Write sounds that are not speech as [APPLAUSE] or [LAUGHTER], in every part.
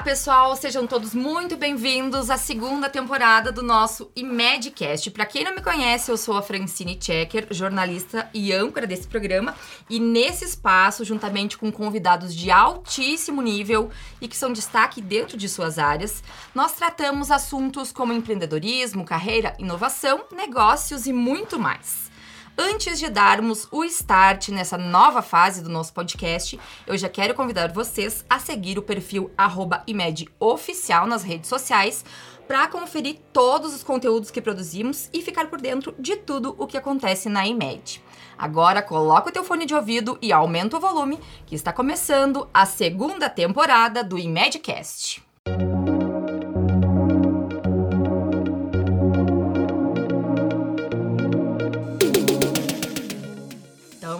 Olá, pessoal, sejam todos muito bem-vindos à segunda temporada do nosso IMEDcast. Para quem não me conhece, eu sou a Francine Checker, jornalista e âncora desse programa, e nesse espaço, juntamente com convidados de altíssimo nível e que são destaque dentro de suas áreas, nós tratamos assuntos como empreendedorismo, carreira, inovação, negócios e muito mais. Antes de darmos o start nessa nova fase do nosso podcast, eu já quero convidar vocês a seguir o perfil @imedioficial nas redes sociais para conferir todos os conteúdos que produzimos e ficar por dentro de tudo o que acontece na IMED. Agora coloca o teu fone de ouvido e aumenta o volume, que está começando a segunda temporada do IMEDcast.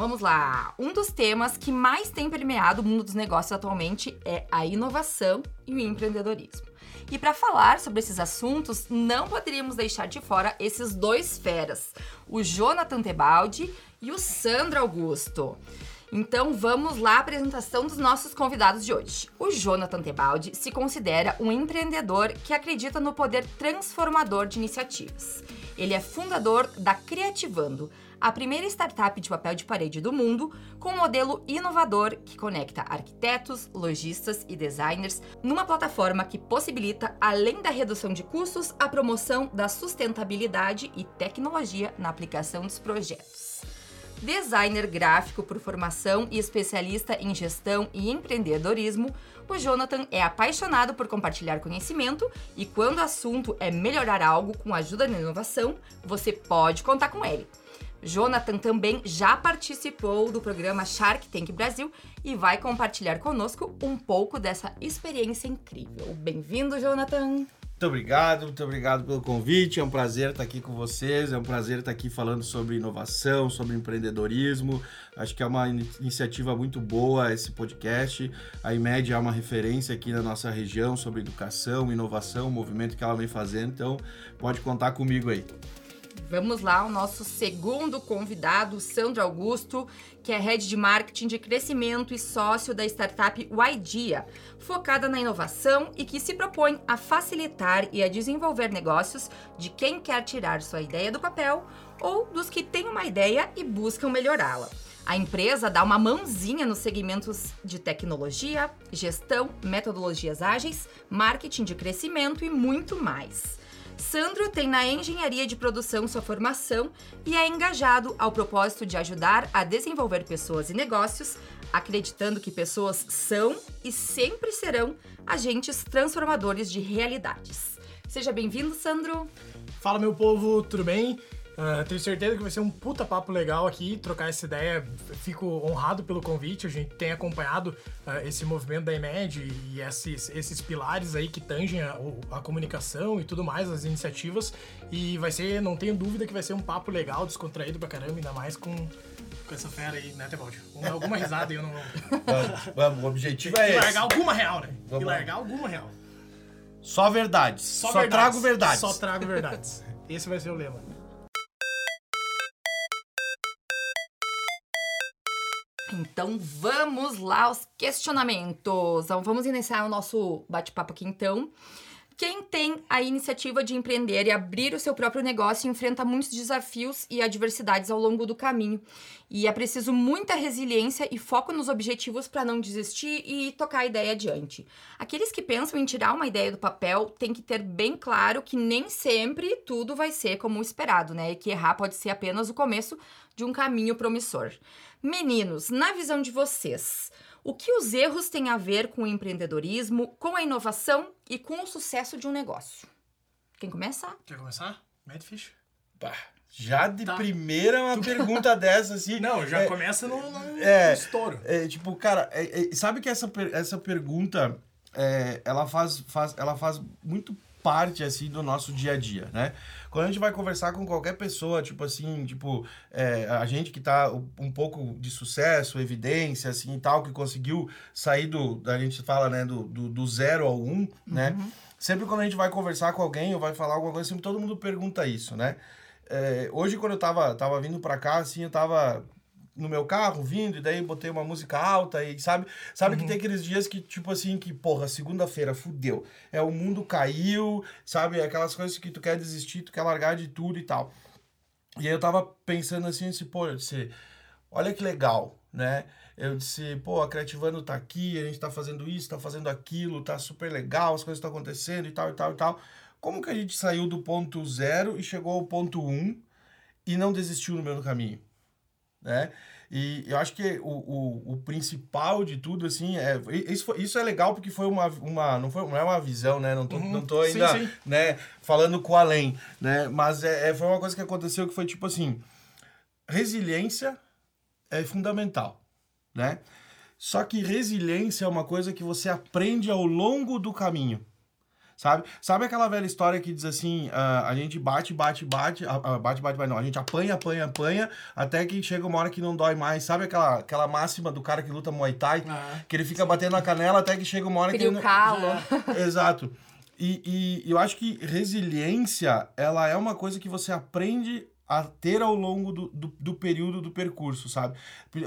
Vamos lá. Um dos temas que mais tem permeado o mundo dos negócios atualmente é a inovação e o empreendedorismo. E para falar sobre esses assuntos, não poderíamos deixar de fora esses dois feras, o Jonathan Tebaldi e o Sandro Augusto. Então vamos lá à apresentação dos nossos convidados de hoje. O Jonathan Tebaldi se considera um empreendedor que acredita no poder transformador de iniciativas. Ele é fundador da Criativando, a primeira startup de papel de parede do mundo, com um modelo inovador que conecta arquitetos, lojistas e designers numa plataforma que possibilita, além da redução de custos, a promoção da sustentabilidade e tecnologia na aplicação dos projetos. Designer gráfico por formação e especialista em gestão e empreendedorismo, o Jonathan é apaixonado por compartilhar conhecimento e quando o assunto é melhorar algo com a ajuda da inovação, você pode contar com ele. Jonathan também já participou do programa Shark Tank Brasil e vai compartilhar conosco um pouco dessa experiência incrível. Bem-vindo, Jonathan! Muito obrigado, muito obrigado pelo convite. É um prazer estar aqui com vocês. É um prazer estar aqui falando sobre inovação, sobre empreendedorismo. Acho que é uma iniciativa muito boa esse podcast. A IMED é uma referência aqui na nossa região sobre educação, inovação, o movimento que ela vem fazendo. Então, pode contar comigo aí. Vamos lá, o nosso segundo convidado, Sandro Augusto, que é head de marketing de crescimento e sócio da startup YDia, focada na inovação e que se propõe a facilitar e a desenvolver negócios de quem quer tirar sua ideia do papel ou dos que têm uma ideia e buscam melhorá-la. A empresa dá uma mãozinha nos segmentos de tecnologia, gestão, metodologias ágeis, marketing de crescimento e muito mais. Sandro tem na engenharia de produção sua formação e é engajado ao propósito de ajudar a desenvolver pessoas e negócios, acreditando que pessoas são e sempre serão agentes transformadores de realidades. Seja bem-vindo, Sandro. Fala, meu povo, tudo bem? Uh, tenho certeza que vai ser um puta papo legal aqui, trocar essa ideia. Fico honrado pelo convite. A gente tem acompanhado uh, esse movimento da IMED e esses, esses pilares aí que tangem a, a, comunicação e tudo mais, as iniciativas. E vai ser, não tenho dúvida que vai ser um papo legal, descontraído pra caramba, ainda mais com, com essa fera aí, né, Tebaldi? Alguma risada aí eu não. Vamos, vamos, o objetivo é e esse. largar alguma real, né? Vamos e largar alguma real. Só verdades. Só, Só verdades. trago verdades. Só trago verdades. Esse vai ser o lema. Então vamos lá aos questionamentos. Então, vamos iniciar o nosso bate-papo aqui então. Quem tem a iniciativa de empreender e abrir o seu próprio negócio enfrenta muitos desafios e adversidades ao longo do caminho. E é preciso muita resiliência e foco nos objetivos para não desistir e tocar a ideia adiante. Aqueles que pensam em tirar uma ideia do papel têm que ter bem claro que nem sempre tudo vai ser como esperado, né? E que errar pode ser apenas o começo de um caminho promissor. Meninos, na visão de vocês, o que os erros têm a ver com o empreendedorismo, com a inovação e com o sucesso de um negócio? Quem começa? Quer começar? Madfish? Bah, já de tá. primeira uma pergunta [LAUGHS] dessa, assim. Não, já é, começa no, no, é, estouro. É, tipo, cara, é, é, sabe que essa, essa pergunta é, ela, faz, faz, ela faz muito parte, assim, do nosso dia a dia, né? Quando a gente vai conversar com qualquer pessoa, tipo assim, tipo, é, a gente que tá um pouco de sucesso, evidência, assim, e tal, que conseguiu sair do, a gente fala, né, do, do, do zero ao um, né? Uhum. Sempre quando a gente vai conversar com alguém ou vai falar alguma coisa, sempre todo mundo pergunta isso, né? É, hoje, quando eu tava, tava vindo para cá, assim, eu tava no meu carro, vindo, e daí botei uma música alta e sabe? Sabe que tem aqueles dias que, tipo assim, que, porra, segunda-feira, fudeu. É, o mundo caiu, sabe? Aquelas coisas que tu quer desistir, tu quer largar de tudo e tal. E aí eu tava pensando assim, assim pô, eu disse, olha que legal, né? Eu disse, pô, a Creativando tá aqui, a gente tá fazendo isso, tá fazendo aquilo, tá super legal, as coisas estão acontecendo e tal, e tal, e tal. Como que a gente saiu do ponto zero e chegou ao ponto um e não desistiu no meio do caminho, né? E eu acho que o, o, o principal de tudo, assim, é, isso, foi, isso é legal porque foi uma, uma, não, foi, não é uma visão, né? Não tô, Uhum. não tô ainda, Sim, sim. né, falando com além, né? Mas é, é, foi uma coisa que aconteceu que foi tipo assim, resiliência é fundamental, né? Só que resiliência é uma coisa que você aprende ao longo do caminho. Sabe? Sabe aquela velha história que diz assim, ah, a gente bate, bate, bate, ah, bate, bate, bate, não, a gente apanha, apanha, apanha, até que chega uma hora que não dói mais. Sabe aquela, aquela máxima do cara que luta Muay Thai? Ah, que ele fica batendo na canela até que chega uma hora que Cria ele o não... calo. Exato. E, e eu acho que resiliência, ela é uma coisa que você aprende a ter ao longo do, do, do período do percurso, sabe?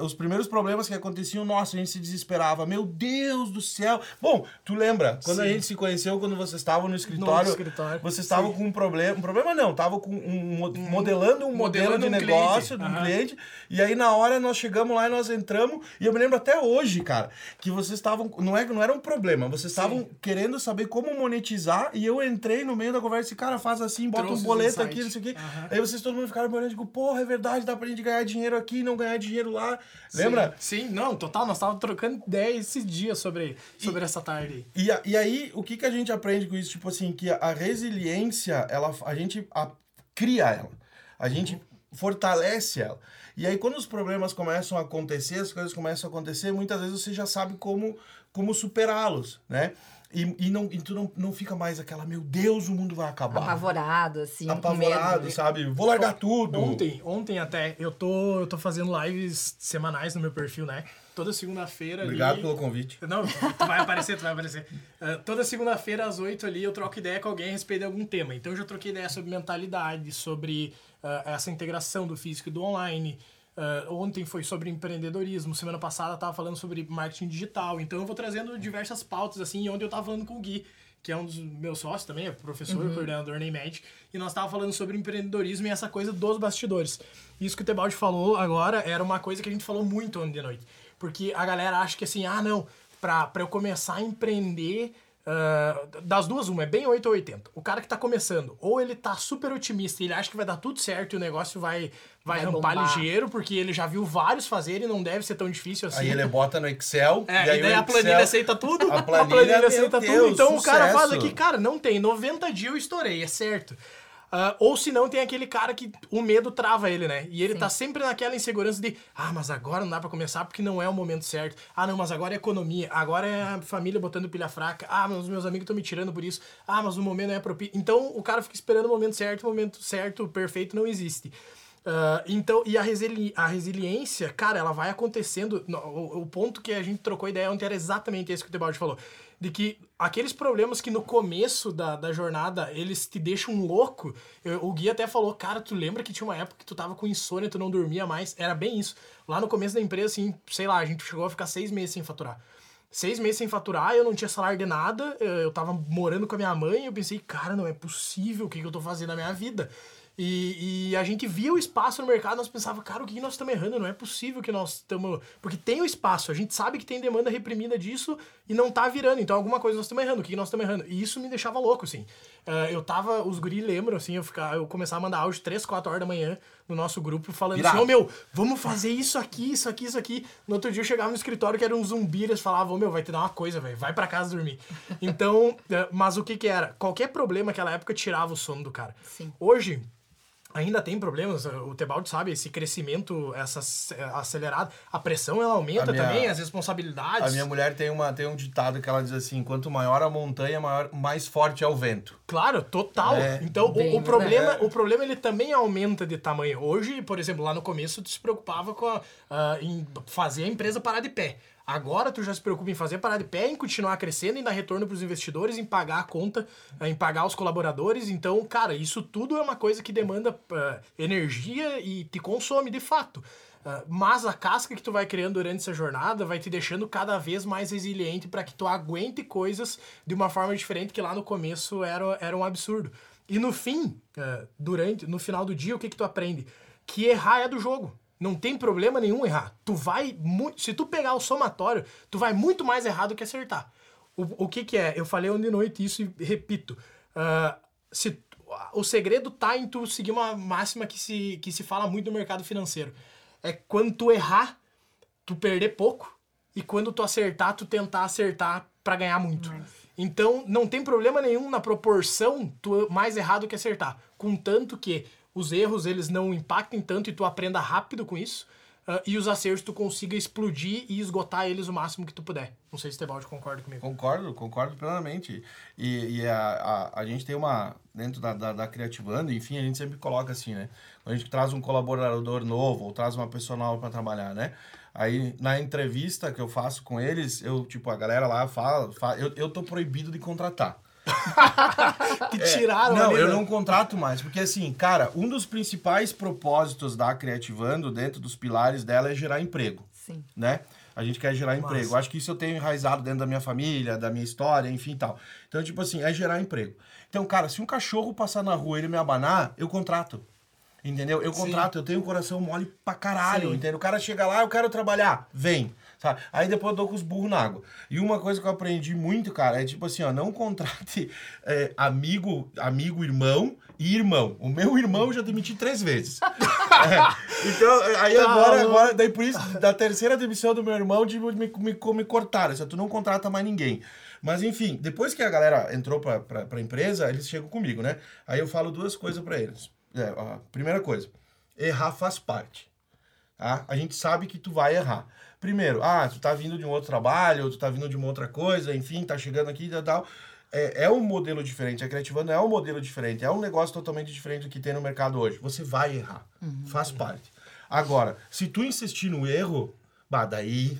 Os primeiros problemas que aconteciam, nossa, a gente se desesperava. Meu Deus do céu! Bom, tu lembra? Quando a Sim. gente se conheceu, quando vocês estavam no escritório, escritório. vocês estavam Sim. com um problema. Um problema não, estavam com um, mo- modelando um modelo de um negócio cliente. de um Aham. cliente. E aí, na hora, nós chegamos lá e nós entramos. E eu me lembro até hoje, cara, que vocês estavam. Não, é, não era um problema, vocês estavam querendo saber como monetizar. E eu entrei no meio da conversa e cara, faz assim, bota Trouxe um boleto aqui, não sei o quê. Aí vocês todo mundo ficaram me olhando e digo, porra, é verdade, dá pra gente ganhar dinheiro aqui e não ganhar dinheiro lá. Lembra? Sim, sim, não, total. Nós estávamos trocando ideia esses dias sobre, sobre essa tarde. E, a- e aí, o que, que a gente aprende com isso? Tipo assim, que a resiliência, ela, a gente a- cria ela. A gente fortalece ela. E aí, quando os problemas começam a acontecer, as coisas começam a acontecer, muitas vezes você já sabe como, como superá-los, né? E, e, não, e tu não, não fica mais aquela, meu Deus, o mundo vai acabar. Apavorado, assim, Apavorado, medo. sabe? Vou largar tudo. Ontem, ontem até, eu tô, eu tô fazendo lives semanais no meu perfil, né? Toda segunda-feira ali. Obrigado pelo convite. Não, tu vai aparecer, tu vai aparecer. Ah, toda segunda-feira, às 8 ali, eu troco ideia com alguém a respeito de algum tema. Então, eu já troquei ideia sobre mentalidade, sobre ah, essa integração do físico e do online. Ah, ontem foi sobre empreendedorismo. Semana passada eu tava falando sobre marketing digital. Então, eu vou trazendo diversas pautas, assim, e ontem eu tava falando com o Gui, que é um dos meus sócios também, é professor, coordenador na IMED, e nós tava falando sobre empreendedorismo e essa coisa dos bastidores. Isso que o Tebaldi falou agora era uma coisa que a gente falou muito ontem de noite. Porque a galera acha que assim, ah, não, pra, pra eu começar a empreender, ah, das duas, uma, é bem 8 ou 80. O cara que tá começando, ou ele tá super otimista e ele acha que vai dar tudo certo e o negócio vai, vai, Vai rampar bombar. ligeiro, porque ele já viu vários fazerem e não deve ser tão difícil assim. Aí ele bota no Excel. É, e aí e daí a planilha Excel- aceita tudo, [LAUGHS] A a planilha, planilha, meu aceita Deus, tudo. Então o cara faz sucesso. aqui, cara, não tem, 90 dias eu estourei, é certo. Ah, ou se não, tem aquele cara que o medo trava ele, né? E ele tá sempre naquela insegurança de, ah, mas agora não dá pra começar porque não é o momento certo. Ah, não, mas agora é economia. Agora é a família botando pilha fraca. Ah, mas os meus amigos estão me tirando por isso. Ah, mas o momento não é propício. Então o cara fica esperando o momento certo, o momento certo, perfeito, não existe. Ah, então, e a, resili a resiliência, cara, ela vai acontecendo. no- O, o ponto que a gente trocou ideia ontem era exatamente esse que o Tebaldi falou. De que aqueles problemas que no começo da, da jornada eles te deixam louco. eu- o Gui até falou, cara, tu lembra que tinha uma época que tu tava com insônia, tu não dormia mais? Era bem isso. Lá no começo da empresa, assim, sei lá, a gente chegou a ficar seis meses sem faturar. Seis meses sem faturar, eu não tinha salário de nada, eu eu tava morando com a minha mãe eu pensei, cara, não é possível o que, que eu tô fazendo na minha vida. E, e a gente via o espaço no mercado, nós pensava, cara, o que, nós estamos errando? Não é possível que nós estamos. Porque tem o espaço, a gente sabe que tem demanda reprimida disso e não tá virando. Então alguma coisa nós estamos errando, o que, nós estamos errando? E isso me deixava louco, assim. Ah, eu tava, os guri lembram, assim, eu, ficava, eu começava a mandar áudio 3, 4 horas da manhã no nosso grupo, falando Irado. assim, ô meu, vamos fazer isso aqui, isso aqui, isso aqui. No outro dia eu chegava no escritório que era um zumbi, eles falavam, ô meu, vai te dar uma coisa, velho, vai pra casa dormir. Então, eh, mas o que que era? Qualquer problema naquela época tirava o sono do cara. Sim. Hoje, ainda tem problemas, o Tebaldi sabe, esse crescimento, essa ac- acelerada, a pressão ela aumenta minha- também, as responsabilidades. A minha mulher tem, uma, tem um ditado que ela diz assim: quanto maior a montanha, maior, mais forte é o vento. Claro, total. É, então, o- bem o, problema, verdade. o problema ele também aumenta de tamanho. Hoje, por exemplo, lá no começo tu se preocupava com a, ah, em fazer a empresa parar de pé. Agora tu já se preocupa em fazer parar de pé, em continuar crescendo, em dar retorno para os investidores, em pagar a conta, ah, em pagar os colaboradores. Então, cara, isso tudo é uma coisa que demanda ah, energia e te consome de fato. Uh, mas a casca que tu vai criando durante essa jornada vai te deixando cada vez mais resiliente para que tu aguente coisas de uma forma diferente que lá no começo era, era um absurdo. E no fim, uh, durante, no final do dia, o que que tu aprende? Que errar é do jogo. Não tem problema nenhum errar. Tu vai muito, se tu pegar o somatório, tu vai muito mais errado do que acertar. O, o que que é? Eu falei ontem de noite isso e repito. Uh, se, o segredo tá em tu seguir uma máxima que se, que se fala muito no mercado financeiro é quando tu errar, tu perder pouco. E quando tu acertar, tu tentar acertar para ganhar muito. Nice. Então, não tem problema nenhum na proporção tu mais errado que acertar. Contanto que os erros eles não impactem tanto e tu aprenda rápido com isso. Uh, e os acertos tu consiga explodir e esgotar eles o máximo que tu puder. Não sei se Tebaldi concorda comigo. Concordo, concordo plenamente. E, e a, a, a, gente tem uma, dentro da, da, da Criativando, enfim, a gente sempre coloca assim, né? Quando a gente traz um colaborador novo ou traz uma pessoa nova para trabalhar, né? Aí, na entrevista que eu faço com eles, eu, tipo, a galera lá fala, fala eu, eu tô proibido de contratar. [LAUGHS] que tiraram é, Não, eu não contrato mais. Porque, assim, cara, um dos principais propósitos da Criativando, dentro dos pilares dela, é gerar emprego. Sim. Né? A gente quer gerar Massa. emprego. Acho que isso eu tenho enraizado dentro da minha família, da minha história, enfim tal. Então, tipo assim, é gerar emprego. Então, cara, se um cachorro passar na rua e ele me abanar, eu contrato. Entendeu? Eu contrato, Sim. eu tenho um coração mole pra caralho, Sim. entendeu? O cara chega lá, eu quero trabalhar, vem. Aí depois eu dou com os burros na água. E uma coisa que eu aprendi muito, cara, é tipo assim, ó, não contrate é, amigo, amigo, irmão e irmão. O meu irmão eu já demiti três vezes. [LAUGHS] é, então, aí tá agora, agora, daí por isso, da terceira demissão do meu irmão, de me, me, me cortaram. Tu não contrata mais ninguém. Mas enfim, depois que a galera entrou pra, pra, pra empresa, eles chegam comigo, né? Aí eu falo duas coisas para eles. É, ó, primeira coisa, errar faz parte. Tá? A gente sabe que tu vai errar. Primeiro, ah, tu tá vindo de um outro trabalho, tu tá vindo de uma outra coisa, enfim, tá chegando aqui e tal. É, é um modelo diferente. A Criativando é um modelo diferente. É um negócio totalmente diferente do que tem no mercado hoje. Você vai errar. Uhum. Faz parte. Agora, se tu insistir no erro, bah, daí,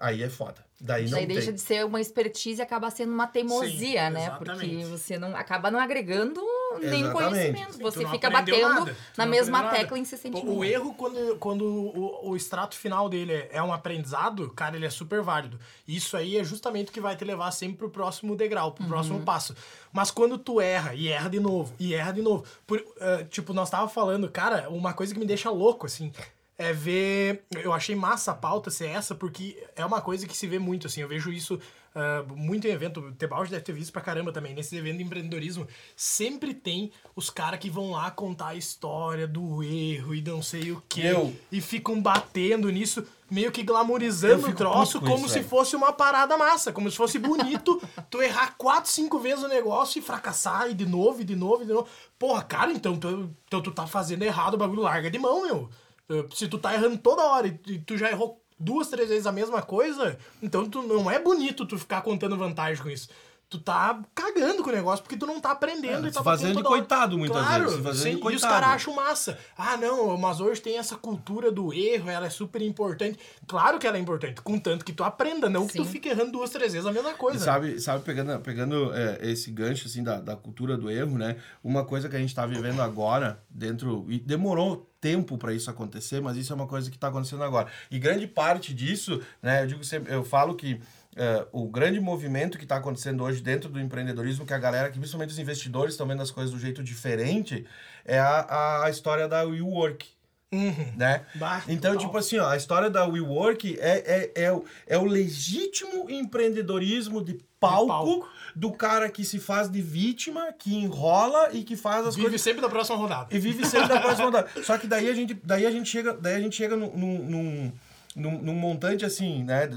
aí é foda. Daí não Daí deixa tem. de ser uma expertise e acaba sendo uma teimosia, Sim, né? exatamente. Porque você não acaba não agregando nenhum Exatamente. conhecimento. Você fica batendo na mesma tecla incessantemente. O, o erro, quando, quando o, o extrato final dele é um aprendizado, cara, ele é super válido. Isso aí é justamente o que vai te levar sempre pro próximo degrau, pro próximo passo. Mas quando tu erra, e erra de novo, e erra de novo. Por, eh, tipo, nós tava falando, cara, uma coisa que me deixa louco, assim, é ver. Eu achei massa a pauta ser essa, porque é uma coisa que se vê muito, assim. Eu vejo isso ah, muito em evento. O Tebaldi deve ter visto pra caramba também. Nesses eventos de empreendedorismo, sempre tem os caras que vão lá contar a história do erro e não sei o quê. Eu. E ficam batendo nisso, meio que glamourizando Eu o troço como isso, se velho. fosse uma parada massa, como se fosse bonito [LAUGHS] tu errar quatro, cinco vezes o negócio e fracassar e de novo, e de novo, e de novo. Porra, cara, então tu, então tu tá fazendo errado o bagulho, larga de mão, meu. Eh, Se tu tá errando toda hora e tu- e já errou duas, três vezes a mesma coisa, então tu não é bonito tu ficar contando vantagem com isso. Tu tá cagando com o negócio porque tu não tá aprendendo É, e tá fazendo de toda hora. coitado muitas claro, vezes, se fazendo de sim, E os coitado. caras acham massa. Ah, não, mas hoje tem essa cultura do erro, ela é super importante. Claro que ela é importante, contanto que tu aprenda, não que tu Sim. fique errando duas, três vezes a mesma E coisa. sabe, sabe pegando, pegando é, esse gancho assim da, da cultura do erro, né? Uma coisa que a gente está vivendo agora dentro e demorou tempo para isso acontecer, mas isso é uma coisa que está acontecendo agora. E grande parte disso, né? Eu digo sempre, eu falo que é, o grande movimento que está acontecendo hoje dentro do empreendedorismo, que a galera, que principalmente os investidores estão vendo as coisas do jeito diferente, é a, a história da WeWork. Uhum. Né? Bah, Então, tipo assim, ó, a história da WeWork é, é, é, o, é o legítimo empreendedorismo de palco, palco. do cara que se faz de vítima, que enrola e que faz as Vive coisas. sempre da próxima rodada. E vive sempre da próxima rodada. Só que daí a gente, daí a gente chega, daí a gente chega num, num, num, num- montante assim, né?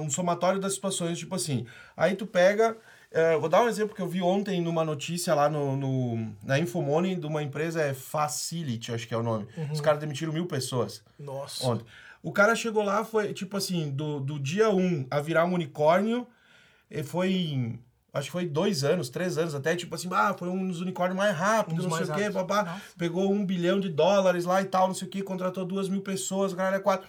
Um somatório das situações, tipo assim. Aí tu pega. eh, vou dar um exemplo que eu vi ontem numa notícia lá no, no- na Infomoney de uma empresa, é Facility, acho que é o nome. Os caras demitiram mil pessoas Nossa. ontem. O cara chegou lá, foi tipo assim, do, do dia 1 a virar um unicórnio, foi acho que foi dois anos, três anos até, tipo assim, ah, foi um dos unicórnios mais rápidos, Um não sei o quê, babá, pegou um bilhão de dólares lá e tal, não sei o quê, contratou duas mil pessoas, o cara é quatro.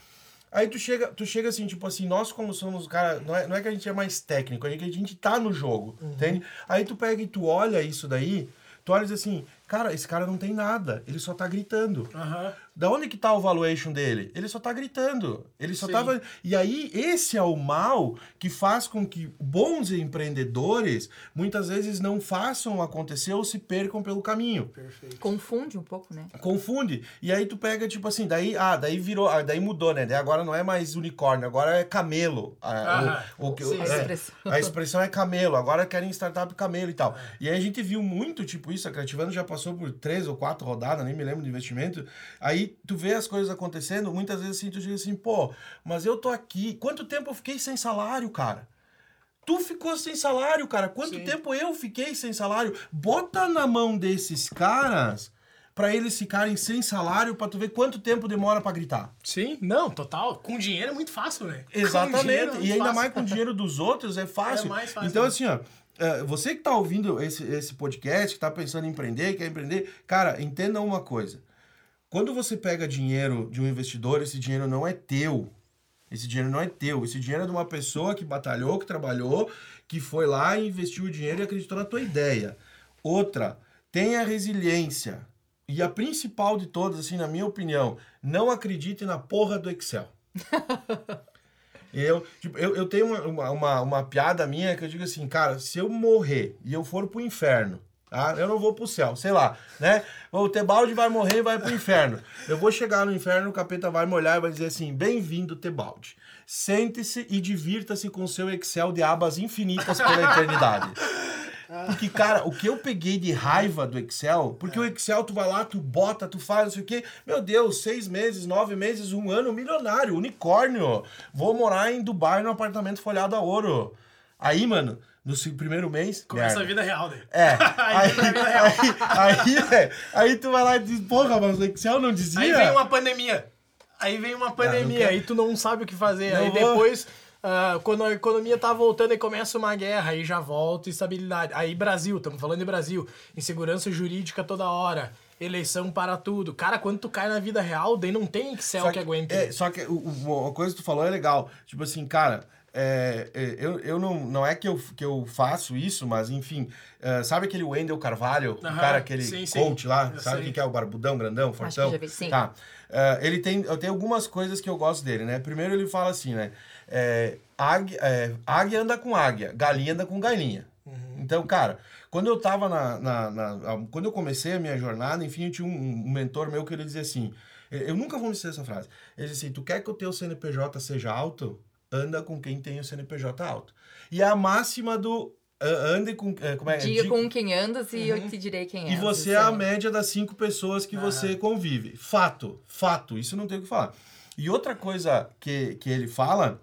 Aí tu chega, tu chega assim, tipo assim, nós como somos, cara, não é, não é que a gente é mais técnico, é que a gente tá no jogo, Uhum. entende? Aí tu pega e tu olha isso daí, Tu olha e diz assim, cara, esse cara não tem nada, ele só tá gritando. Aham. Da onde que tá o valuation dele? Ele só tá gritando. Ele só Sim. tava. E aí, esse é o mal que faz com que bons empreendedores muitas vezes não façam acontecer ou se percam pelo caminho. Perfeito. Confunde um pouco, né? Confunde. E aí tu pega, tipo assim, daí, ah, daí virou, ah, daí mudou, né? Daí agora não é mais unicórnio, agora é camelo. Ah, o, o, que- Sim, é, a expressão. a expressão é camelo, agora querem startup camelo e tal. E aí a gente viu muito, tipo, isso, a Creativano já passou por três ou quatro rodadas, nem me lembro de investimento. Aí tu vê as coisas acontecendo, muitas vezes assim, tu diz assim, pô, mas eu tô aqui, quanto tempo eu fiquei sem salário, cara? Tu ficou sem salário, cara. Quanto Sim. tempo eu fiquei sem salário? Bota na mão desses caras pra eles ficarem sem salário pra tu ver quanto tempo demora pra gritar. Sim, não, total. Com dinheiro é muito fácil, né? É Exatamente. muito E ainda fácil. mais com o dinheiro dos outros é [LAUGHS] fácil. É mais fácil, Então, né? assim, ó. É, Você que tá ouvindo esse, esse podcast, que tá pensando em empreender, quer empreender, cara, entenda uma coisa. Quando você pega dinheiro de um investidor, esse dinheiro não é teu. Esse dinheiro não é teu. Esse dinheiro é de uma pessoa que batalhou, que trabalhou, que foi lá e investiu o dinheiro e acreditou na tua ideia. Outra, tenha resiliência. E a principal de todas, assim, na minha opinião, não acredite na porra do Excel. [LAUGHS] Eu, tipo, eu, eu tenho uma, uma, uma, piada minha que eu digo assim, cara, se eu morrer e eu for pro inferno, tá? Eu não vou pro céu, sei lá, né? O Tebalde vai morrer e vai pro inferno. Eu vou chegar no inferno, o capeta vai me olhar e vai dizer assim, bem-vindo, Tebalde. Sente-se e divirta-se com seu Excel de abas infinitas pela eternidade. [LAUGHS] Porque, cara, o que eu peguei de raiva do Excel, porque o Excel, tu vai lá, tu bota, tu faz, não sei o quê. Meu Deus, seis meses, nove meses, um ano, milionário, unicórnio. Vou morar em Dubai num apartamento folhado a ouro. Aí, mano, no primeiro mês. Começa a merda. vida real daí. É, [LAUGHS] Aí aí, a aí, aí, é, aí tu vai lá e diz, porra, mas o Excel não dizia. Aí vem uma pandemia. Aí vem uma pandemia, quero- aí tu não sabe o que fazer. Não aí vou. depois, ah, quando a economia tá voltando e começa uma guerra, aí já volta estabilidade. Aí Brasil, estamos falando de Brasil, insegurança jurídica toda hora, eleição para tudo. Cara, quando tu cai na vida real, daí não tem Excel Só que, aguente. É, só que o, o- a coisa que tu falou é legal. Tipo assim, cara, é, é, eu, eu não, não é que eu, que eu faço isso, mas enfim. é, sabe aquele Wendel Carvalho? o cara, aquele sim, sim. coach lá? Eu sabe sei. quem que é o barbudão, grandão, fortão? já vi, sim. Tá. É, ele tem, eu tenho algumas coisas que eu gosto dele, né? Primeiro ele fala assim, né? É, águia, é, águia anda com águia, galinha anda com galinha. Então, cara, quando eu tava na, na- na- Quando eu comecei a minha jornada, enfim, eu tinha um, um mentor meu que ele dizia assim. Eu eu nunca vou me esquecer essa frase. Ele disse assim: Tu quer que o teu CNPJ seja alto? Anda com quem tem o CNPJ alto. E a máxima do. ah, ande com. eh, Como é? Diga Di- com quem andas e eu te direi quem é. e você é a Assim. média das cinco pessoas que você convive. Fato, fato. Isso não tem o que falar. E outra coisa que, que ele fala,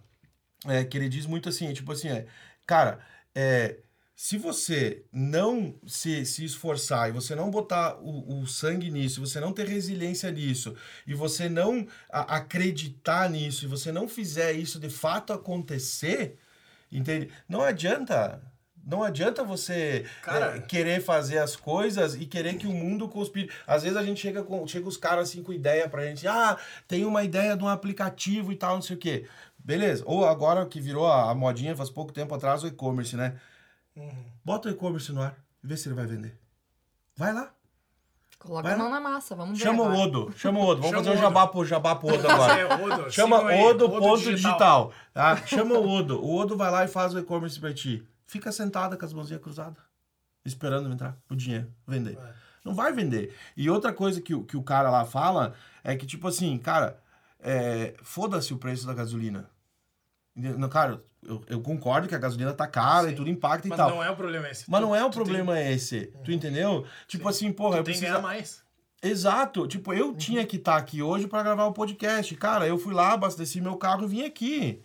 é que ele diz muito assim, tipo assim, é, cara, é, se você não se, se esforçar e você não botar o, o sangue nisso, você não ter resiliência nisso, e você não a- acreditar nisso, e você não fizer isso de fato acontecer, entende? Não adianta. Não adianta você Cara. é, querer fazer as coisas e querer que o mundo conspire. Às vezes a gente chega com chega os caras assim com ideia pra gente, ah, tem uma ideia de um aplicativo e tal, não sei o quê. Beleza. Ou agora que virou a, a modinha faz pouco tempo atrás o e-commerce, né? Bota o e-commerce no ar e vê se ele vai vender. Vai lá. Coloca Vai a lá. mão na massa, vamos ver. Chama o agora. Odo. Chama o Odo. Vamos Chama fazer um o jabá pro, jabá pro Odo [LAUGHS] agora. É, Odo, Chama Odo, Odo ponto digital. tá? Chama o Odo. O Odo vai lá e faz o e-commerce pra ti. Fica sentada com as mãozinhas cruzadas, esperando entrar o dinheiro, vender. É. Não vai vender. E outra coisa que, o- que o cara lá fala é que, tipo assim, cara, é, foda-se o preço da gasolina. Não, cara, eu, eu concordo que a gasolina tá cara e Sim. tudo impacta e Mas tal. não é o problema esse. Mas Tu- não é o tu tem- problema esse. Tu entendeu? Tipo assim, porra, eu Tu tem que preciso. ganhar mais. Exato. Tipo, Uhum. eu tinha que estar aqui hoje para gravar o podcast. Cara, eu fui lá, abasteci meu carro e vim aqui.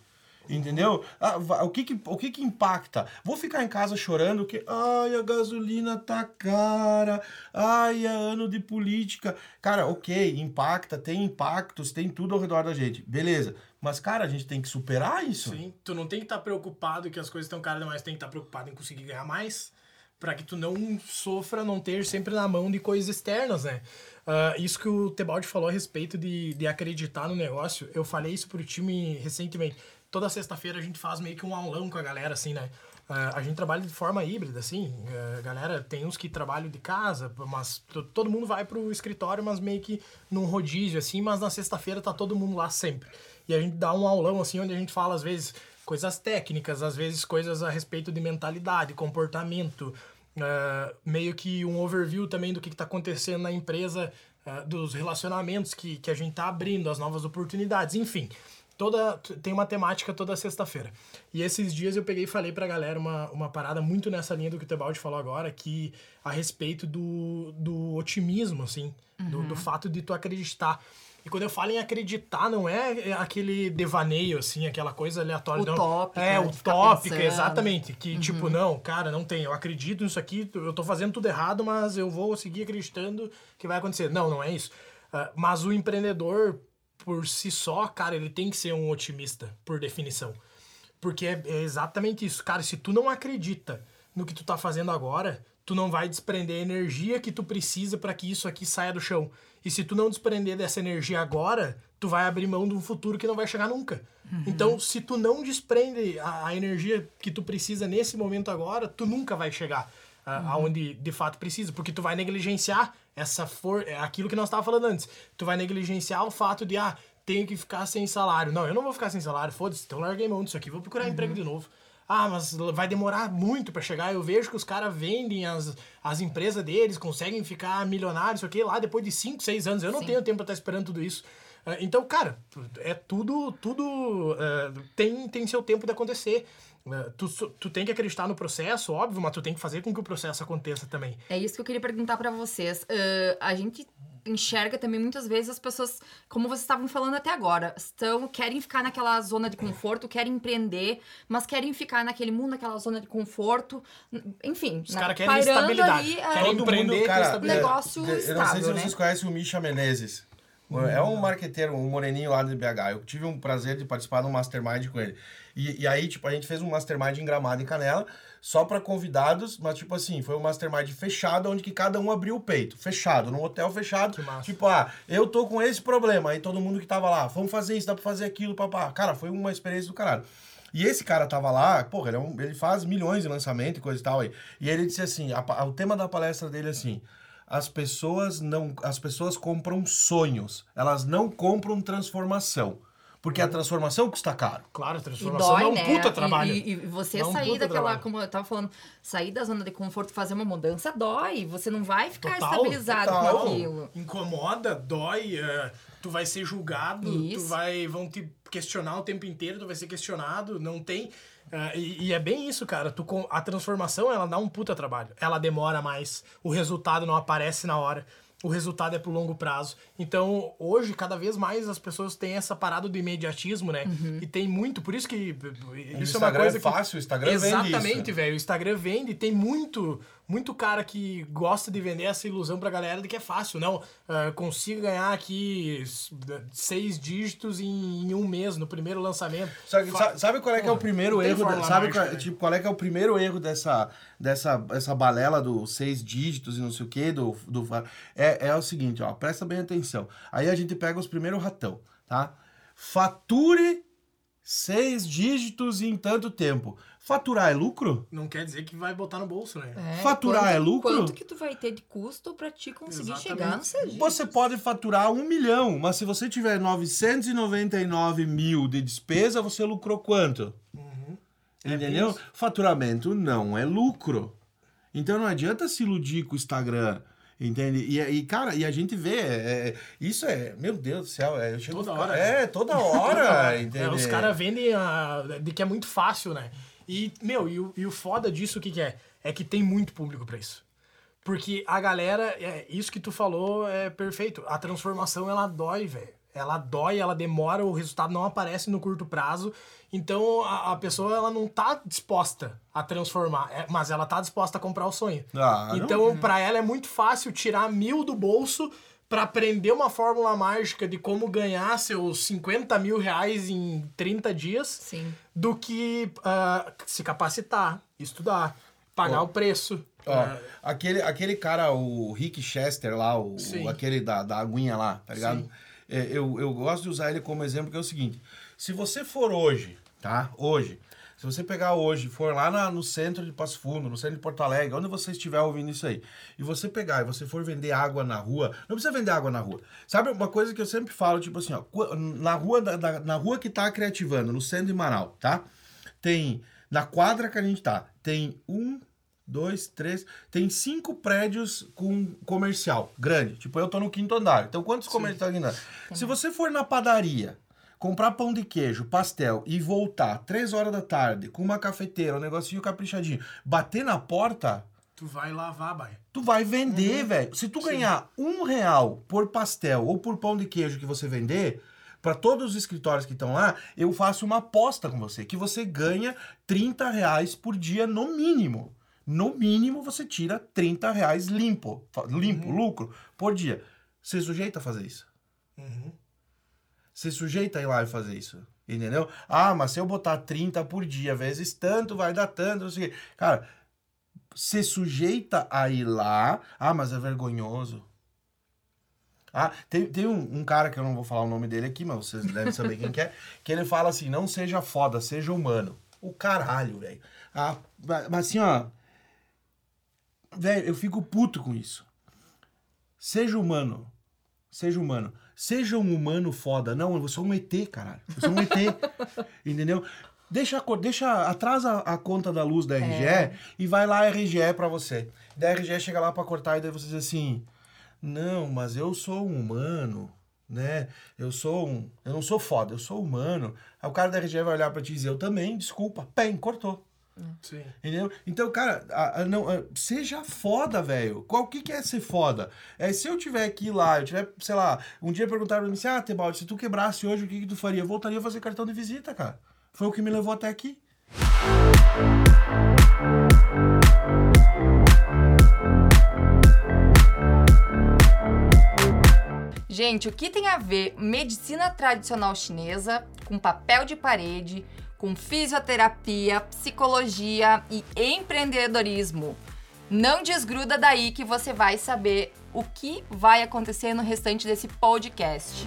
Entendeu? Ah, o que que, o que que impacta? Vou ficar em casa chorando que, ai, a gasolina tá cara, ai, é ano de política. Cara, ok, impacta, tem impactos, tem tudo ao redor da gente. Beleza. Mas, cara, a gente tem que superar isso. Sim, tu não tem que estar preocupado que as coisas estão caras demais, tem que estar preocupado em conseguir ganhar mais, pra que tu não sofra não ter sempre na mão de coisas externas, né? Ah, isso que o Tebaldi falou a respeito de, de acreditar no negócio, eu falei isso pro time recentemente. Toda sexta-feira a gente faz meio que um aulão com a galera, assim, né? Uh, a gente trabalha de forma híbrida, assim. Uh, galera, tem uns que trabalham de casa, mas todo mundo vai pro escritório, mas meio que num rodízio, assim. Mas na sexta-feira tá todo mundo lá sempre. E a gente dá um aulão, assim, onde a gente fala, às vezes, coisas técnicas, às vezes coisas a respeito de mentalidade, comportamento, uh, meio que um overview também do que está acontecendo na empresa, dos relacionamentos que, que a gente está abrindo, as novas oportunidades, enfim. Toda, tem uma temática toda sexta-feira. E esses dias eu peguei e falei pra galera uma, uma parada muito nessa linha do que o Tebaldi falou agora, que a respeito do, do otimismo, assim, uhum. do, do uhum. fato de tu acreditar. E quando eu falo em acreditar, não é aquele devaneio, assim, aquela coisa aleatória. Utópica. Não. É, utópica, exatamente. Que, uhum. tipo, não, cara, não tem. Eu acredito nisso aqui, eu tô fazendo tudo errado, mas eu vou seguir acreditando que vai acontecer. Não, não é isso. Uh, mas o empreendedor, por si só, cara, ele tem que ser um otimista, por definição. Porque é, é exatamente isso. Cara, se tu não acredita no que tu tá fazendo agora, tu não vai desprender a energia que tu precisa para que isso aqui saia do chão. E se tu não desprender dessa energia agora, tu vai abrir mão de um futuro que não vai chegar nunca. Uhum. Então, se tu não desprende a, a, energia que tu precisa nesse momento agora, tu nunca vai chegar uhum. aonde de fato precisa, porque tu vai negligenciar essa for é aquilo que nós estávamos falando antes. Tu vai negligenciar o fato de ah, tenho que ficar sem salário. Não, eu não vou ficar sem salário, foda-se, então larguei mão disso aqui, vou procurar uhum. emprego de novo. Ah, mas vai demorar muito para chegar. Eu vejo que os caras vendem as, as empresas deles, conseguem ficar milionários, o que lá depois de 5, 6 anos. Eu não Sim. tenho tempo para estar esperando tudo isso. Ah, então, cara, é tudo, tudo uh, tem, tem seu tempo de acontecer. Uh, tu, tu tem que acreditar no processo, óbvio, mas tu tem que fazer com que o processo aconteça também. É isso que eu queria perguntar para vocês. Uh, a gente enxerga também muitas vezes as pessoas, como vocês estavam falando até agora, estão querem ficar naquela zona de conforto, querem empreender, mas querem ficar naquele mundo, naquela zona de conforto, enfim, os caras querem estabilidade, ali, é, querem empreender, mundo, cara, negócio é, estável, Eu não sei se né? vocês conhecem o Misha Menezes. É um marqueteiro, um moreninho lá de BH. Eu tive um prazer de participar de um mastermind com ele. E, e aí, tipo, a gente fez um mastermind em Gramado, em Canela só para convidados, mas tipo assim, foi um mastermind fechado, onde que cada um abriu o peito, fechado, num hotel fechado. Tipo, ah, eu tô com esse problema, aí todo mundo que tava lá, vamos fazer isso, dá pra fazer aquilo, papá. Cara, foi uma experiência do caralho. E esse cara tava lá, porra, ele, é um, ele faz milhões de lançamento e coisa e tal aí. E ele disse assim, a, a, o tema da palestra dele é assim, as pessoas não, as pessoas compram sonhos, elas não compram transformação. Porque a transformação custa caro. Claro, a transformação dói, é um né? puta trabalho. E, e, e você um sair daquela, trabalho. como eu tava falando, sair da zona de conforto, fazer uma mudança, dói. Você não vai ficar total, estabilizado total. com aquilo. Incomoda, dói. Uh, tu vai ser julgado, Isso. tu vai, vão te questionar o tempo inteiro, tu vai ser questionado, não tem... Uh, e, e, é bem isso, cara. Tu, a transformação, ela dá um puta trabalho. Ela demora mais, o resultado não aparece na hora o resultado é pro longo prazo. Então, hoje, cada vez mais as pessoas têm essa parada do imediatismo, né? Uhum. E tem muito, por isso que isso é uma coisa é fácil, que... o Instagram Exatamente, velho. O Instagram vende, tem muito muito cara que gosta de vender essa ilusão pra galera de que é fácil. Não, uh, consigo ganhar aqui seis dígitos em, em, um mês, no primeiro lançamento. Sabe, Fa sabe qual é que é o primeiro erro? sabe qual, né? tipo, qual é que é o primeiro erro dessa, dessa essa balela dos seis dígitos e não sei o quê? Do, do, é, é o seguinte, ó, presta bem atenção. Aí a gente pega os primeiros ratão, tá? Fature seis dígitos em tanto tempo. Faturar é lucro? Não quer dizer que vai botar no bolso, né? É, Faturar quanto, é lucro? Quanto que tu vai ter de custo para te conseguir Exatamente. chegar no serviço? Você pode faturar um milhão, mas se você tiver 999 mil de despesa, você lucrou quanto? Uhum. É Entendeu? É Faturamento não é lucro. Então não adianta se iludir com o Instagram. Entende? E, e, cara, e a gente vê, é, é isso é, meu Deus do céu, é, toda hora. É, [LAUGHS] toda hora, entende? É, os caras vendem a, de que é muito fácil, né? E, meu, e o, e o foda disso, o que, que é? É que tem muito público pra isso. Porque a galera, é, isso que tu falou é perfeito. A transformação, ela dói, velho. Ela dói, ela demora, o resultado não aparece no curto prazo. Então a, a pessoa ela não tá disposta a transformar, é, mas ela tá disposta a comprar o sonho. Ah, então, para ela é muito fácil tirar mil do bolso para aprender uma fórmula mágica de como ganhar seus 50 mil reais em 30 dias Sim. do que uh, se capacitar, estudar, pagar oh. o preço. Oh, uh, aquele, aquele cara, o Rick Chester lá, o, o aquele da, da aguinha lá, tá ligado? É, eu, eu gosto de usar ele como exemplo, que é o seguinte: se você for hoje, tá? Hoje, Se você pegar hoje, for lá na- no centro de Passo Fundo, no centro de Porto Alegre, onde você estiver ouvindo isso aí, e você pegar e você for vender água na rua, não precisa vender água na rua. Sabe uma coisa que eu sempre falo, tipo assim, ó, na rua, da- na rua que tá criativando, no centro de Manaus, tá? Tem, na quadra que a gente tá, tem um, dois, três, tem cinco prédios com comercial grande. Tipo, eu tô no quinto andar. Então, quantos comerciais aqui andar? Se você for na padaria, comprar pão de queijo, pastel e voltar três horas da tarde com uma cafeteira, um negocinho caprichadinho, bater na porta, Tu vai lavar, bai. tu vai vender, velho. Se tu ganhar um real por pastel ou por pão de queijo que você vender, para todos os escritórios que estão lá, eu faço uma aposta com você, que você ganha 30 reais por dia no mínimo. No mínimo, você tira 30 reais limpo, limpo, lucro, por dia. Você sujeita a fazer isso? Você sujeita a ir lá e fazer isso? Entendeu? Ah, mas se eu botar 30 por dia vezes tanto, vai dar tanto, não sei o quê. Cara, se sujeita a ir lá. Ah, mas é vergonhoso. Ah, tem, tem um, um cara que eu não vou falar o nome dele aqui, mas vocês devem saber quem que é, [LAUGHS] que ele fala assim: não seja foda, seja humano. O caralho, velho. Ah, ma- mas assim, ó. Velho, eu fico puto com isso. Seja humano. Seja humano. Seja um humano foda. Não, eu sou um ET, caralho. Eu sou um ET. [LAUGHS] entendeu? Deixa, deixa atrasa a conta da luz da RGE e vai lá a RGE pra você. Da RGE chega lá pra cortar e daí você diz assim: "Não, mas eu sou um humano, né? Eu sou um, eu não sou foda, eu sou humano". Aí o cara da RGE vai olhar pra ti e dizer: "Eu também, desculpa". Pem, cortou. Sim. Entendeu? Então, cara, a- a- não, a- seja foda, velho. Qual que, que é ser foda? É, se eu tiver aqui lá, eu tiver, sei lá, um dia perguntaram pra mim assim, ah, Tebaldi, se tu quebrasse hoje, o que, que tu faria? Eu voltaria a fazer cartão de visita, cara. Foi o que me levou até aqui. Gente, o que tem a ver medicina tradicional chinesa com papel de parede, com fisioterapia, psicologia e empreendedorismo? Não desgruda daí que você vai saber o que vai acontecer no restante desse podcast.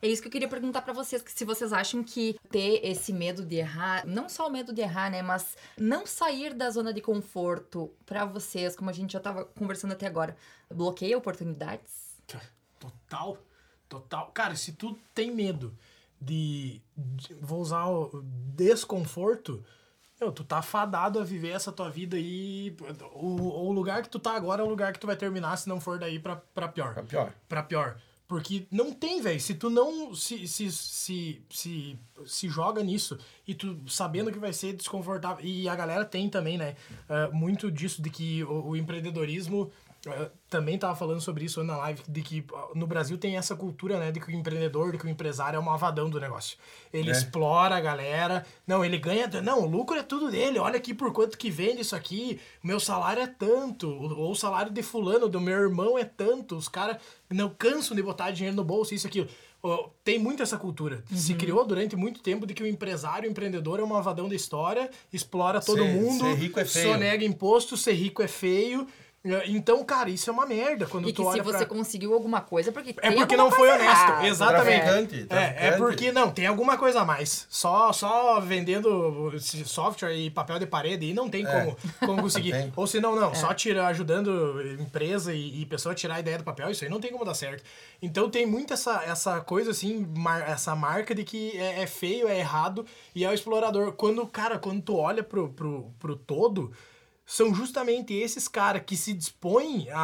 É isso que eu queria perguntar pra vocês, que se vocês acham que ter esse medo de errar, não só o medo de errar, né, mas não sair da zona de conforto pra vocês, como a gente já tava conversando até agora, bloqueia oportunidades? Total, total. Cara, se tu tem medo de, de- vou usar o desconforto, meu, tu tá fadado a viver essa tua vida aí. O, o lugar que tu tá agora é o lugar que tu vai terminar se não for daí pra, pra pior. Pra pior. Pra pior. Porque não tem, velho. Se tu não se, se, se, se, se joga nisso e tu sabendo que vai ser desconfortável. E a galera tem também, né? ah, muito disso de que o, o empreendedorismo. Ah, também tava falando sobre isso na live, de que no Brasil tem essa cultura, né, de que o empreendedor, de que o empresário é o malvadão do negócio. Ele É. explora a galera, não, ele ganha, não, o lucro é tudo dele, olha aqui por quanto que vende isso aqui, meu salário é tanto, ou o salário de fulano, do meu irmão é tanto, os caras não cansam de botar dinheiro no bolso, isso, aquilo. Tem muito essa cultura. Se criou durante muito tempo de que o empresário, o empreendedor é um malvadão da história, explora todo Ser- mundo, ser rico é feio. sonega imposto, ser rico é feio. Então, cara, isso é uma merda quando E tu que se olha você pra... conseguiu alguma coisa, porque É tem porque não foi honesto. errada. Exatamente. Traficante, É, é traficante. porque não, tem alguma coisa a mais. Só, só vendendo software e papel de parede e não tem como, como conseguir. Tem. Ou se não, não, só tira, ajudando empresa e, e pessoa a tirar a ideia do papel, isso aí não tem como dar certo. Então tem muito essa, essa coisa assim, mar- essa marca de que é, é feio, é errado e é o explorador. Quando, cara, quando tu olha pro, pro, pro todo, são justamente esses caras que se dispõem a,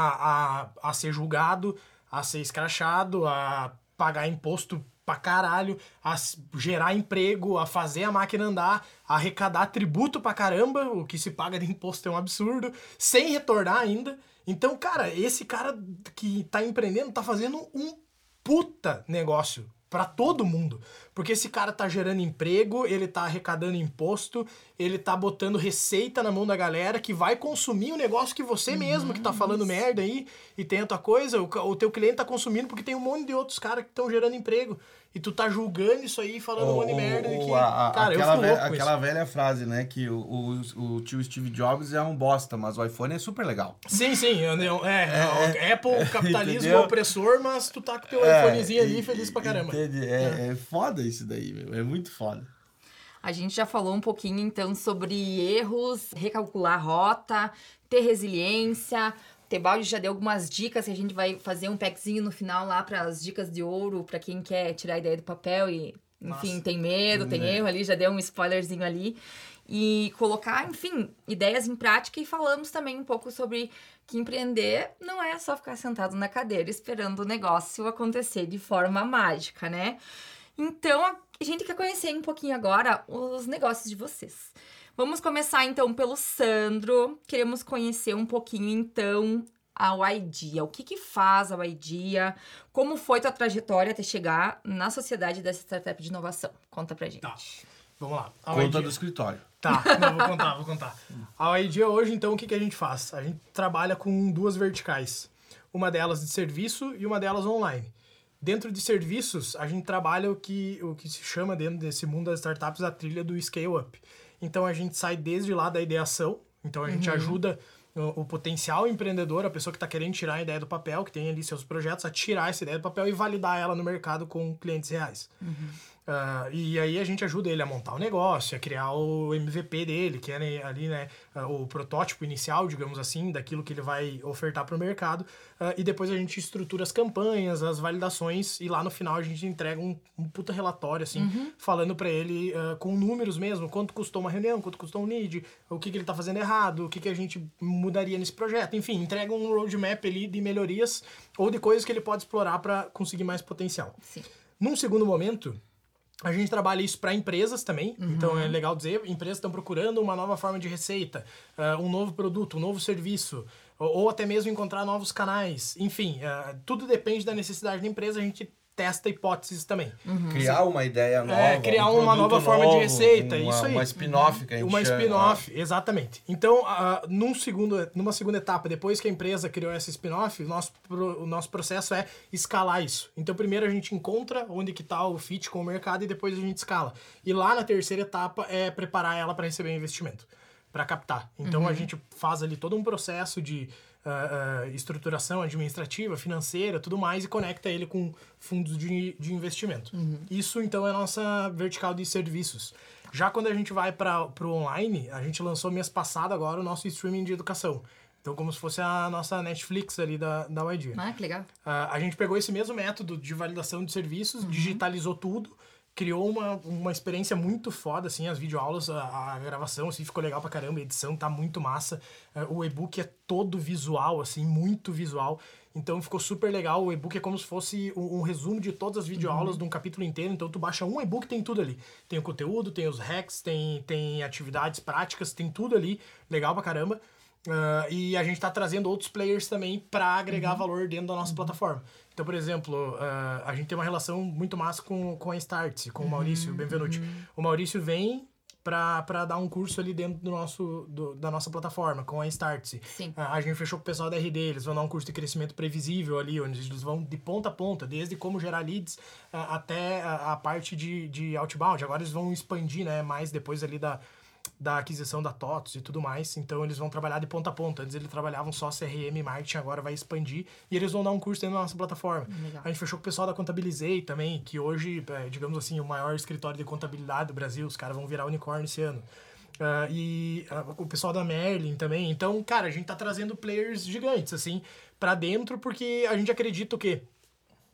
a, a ser julgado, a ser escrachado, a pagar imposto pra caralho, a gerar emprego, a fazer a máquina andar, a arrecadar tributo pra caramba, o que se paga de imposto é um absurdo, sem retornar ainda. Então, cara, esse cara que tá empreendendo tá fazendo um puta negócio pra todo mundo. Porque esse cara tá gerando emprego, ele tá arrecadando imposto, ele tá botando receita na mão da galera que vai consumir o negócio que você mesmo que tá falando merda aí e tem a tua coisa, o, o teu cliente tá consumindo porque tem um monte de outros caras que estão gerando emprego. E tu tá julgando isso aí, falando um monte de merda. de que, a- a- cara, eu aquela, ve- aquela velha frase, né? Que o, o, o tio Steve Jobs é um bosta, mas o iPhone é super legal. Sim, sim. eu- eu- É, Apple, [LAUGHS] capitalismo entendeu? opressor, mas tu tá com teu iPhonezinho ali feliz pra caramba. Entende? É, é foda foda isso daí, meu. É muito foda. A gente já falou um pouquinho então sobre erros, recalcular a rota, ter resiliência. O Tebaldi já deu algumas dicas, a gente vai fazer um packzinho no final lá para as dicas de ouro, para quem quer tirar a ideia do papel e, enfim, Nossa. tem medo, tem É. erro ali, já deu um spoilerzinho ali. E colocar, enfim, ideias em prática e falamos também um pouco sobre que empreender não é só ficar sentado na cadeira esperando o negócio acontecer de forma mágica, né? Então, a gente quer conhecer um pouquinho agora os negócios de vocês. Vamos começar então pelo Sandro. Queremos conhecer um pouquinho então a Idea. O que que faz a Idea? Como foi tua trajetória até chegar na sociedade dessa startup de inovação? Conta pra gente. Tá. Vamos lá. A Conta do escritório. Tá, não, vou contar, vou contar. A idea hoje, então, o que, que a gente faz? A gente trabalha com duas verticais. Uma delas de serviço e uma delas online. Dentro de serviços, a gente trabalha o que, o que se chama, dentro desse mundo das startups, a trilha do scale-up. Então, a gente sai desde lá da ideação. Então, a gente ajuda o, o potencial empreendedor, a pessoa que está querendo tirar a ideia do papel, que tem ali seus projetos, a tirar essa ideia do papel e validar ela no mercado com clientes reais. Ah, e aí a gente ajuda ele a montar o negócio, a criar o MVP dele, que é né, ali, né, ah, o protótipo inicial, digamos assim, daquilo que ele vai ofertar para o mercado. Ah, e depois a gente estrutura as campanhas, as validações, e lá no final a gente entrega um, um puta relatório, assim, falando para ele ah, com números mesmo, quanto custou uma reunião, quanto custou um lead, o que, que ele tá fazendo errado, o que, que a gente mudaria nesse projeto. Enfim, entrega um roadmap ali de melhorias ou de coisas que ele pode explorar para conseguir mais potencial. Sim. Num segundo momento, a gente trabalha isso para empresas também, Uhum. então é legal dizer, empresas estão procurando uma nova forma de receita, ah, um novo produto, um novo serviço, ou, ou até mesmo encontrar novos canais. Enfim, ah, tudo depende da necessidade da empresa, a gente testa hipóteses também. Criar uma ideia nova. É, criar um uma nova forma de novo, receita, uma, isso aí. Uma spin-off que a gente Uma spin-off, exatamente. Então, ah, num segundo, numa segunda etapa, depois que a empresa criou essa spin-off, o nosso, pro- o nosso processo é escalar isso. Então, primeiro a gente encontra onde que está o fit com o mercado e depois a gente escala. E lá na terceira etapa é preparar ela para receber investimento, para captar. Então, a gente faz ali todo um processo de ah, estruturação administrativa, financeira, tudo mais, e conecta ele com fundos de, de investimento. Isso, então, é a nossa vertical de serviços. Já quando a gente vai para o online, a gente lançou mês passado agora o nosso streaming de educação. Então, como se fosse a nossa Netflix ali da, da YG. Ah, que legal. Ah, a gente pegou esse mesmo método de validação de serviços, digitalizou tudo, criou uma, uma experiência muito foda, assim, as videoaulas, a, a gravação, assim, ficou legal pra caramba, a edição tá muito massa. Ah, o e-book é todo visual, assim, muito visual. Então ficou super legal. O e-book é como se fosse um, um resumo de todas as videoaulas de um capítulo inteiro. Então tu baixa um e-book, tem tudo ali. Tem o conteúdo, tem os hacks, tem, tem atividades práticas, tem tudo ali. Legal pra caramba. Ah, e a gente está trazendo outros players também para agregar valor dentro da nossa plataforma. Então, por exemplo, ah, a gente tem uma relação muito massa com, com a Startse, com o Maurício Benvenuti. O Maurício vem para dar um curso ali dentro do nosso, do- da nossa plataforma, com a Startse. Sim. Ah, a gente fechou com o pessoal da RD, eles vão dar um curso de crescimento previsível ali, onde eles vão de ponta a ponta, desde como gerar leads ah, até a, a parte de, de outbound. Agora eles vão expandir, né, mais depois ali da, da aquisição da TOTOS e tudo mais. Então eles vão trabalhar de ponta a ponta. Antes eles trabalhavam só CRM e marketing, agora vai expandir e eles vão dar um curso dentro da nossa plataforma. Legal. A gente fechou com o pessoal da Contabilizei também, que hoje, é, digamos assim, o maior escritório de contabilidade do Brasil. Os caras vão virar unicórnio esse ano. Ah, e ah, o pessoal da Merlin também. Então, cara, a gente tá trazendo players gigantes, assim, pra dentro, porque a gente acredita o quê?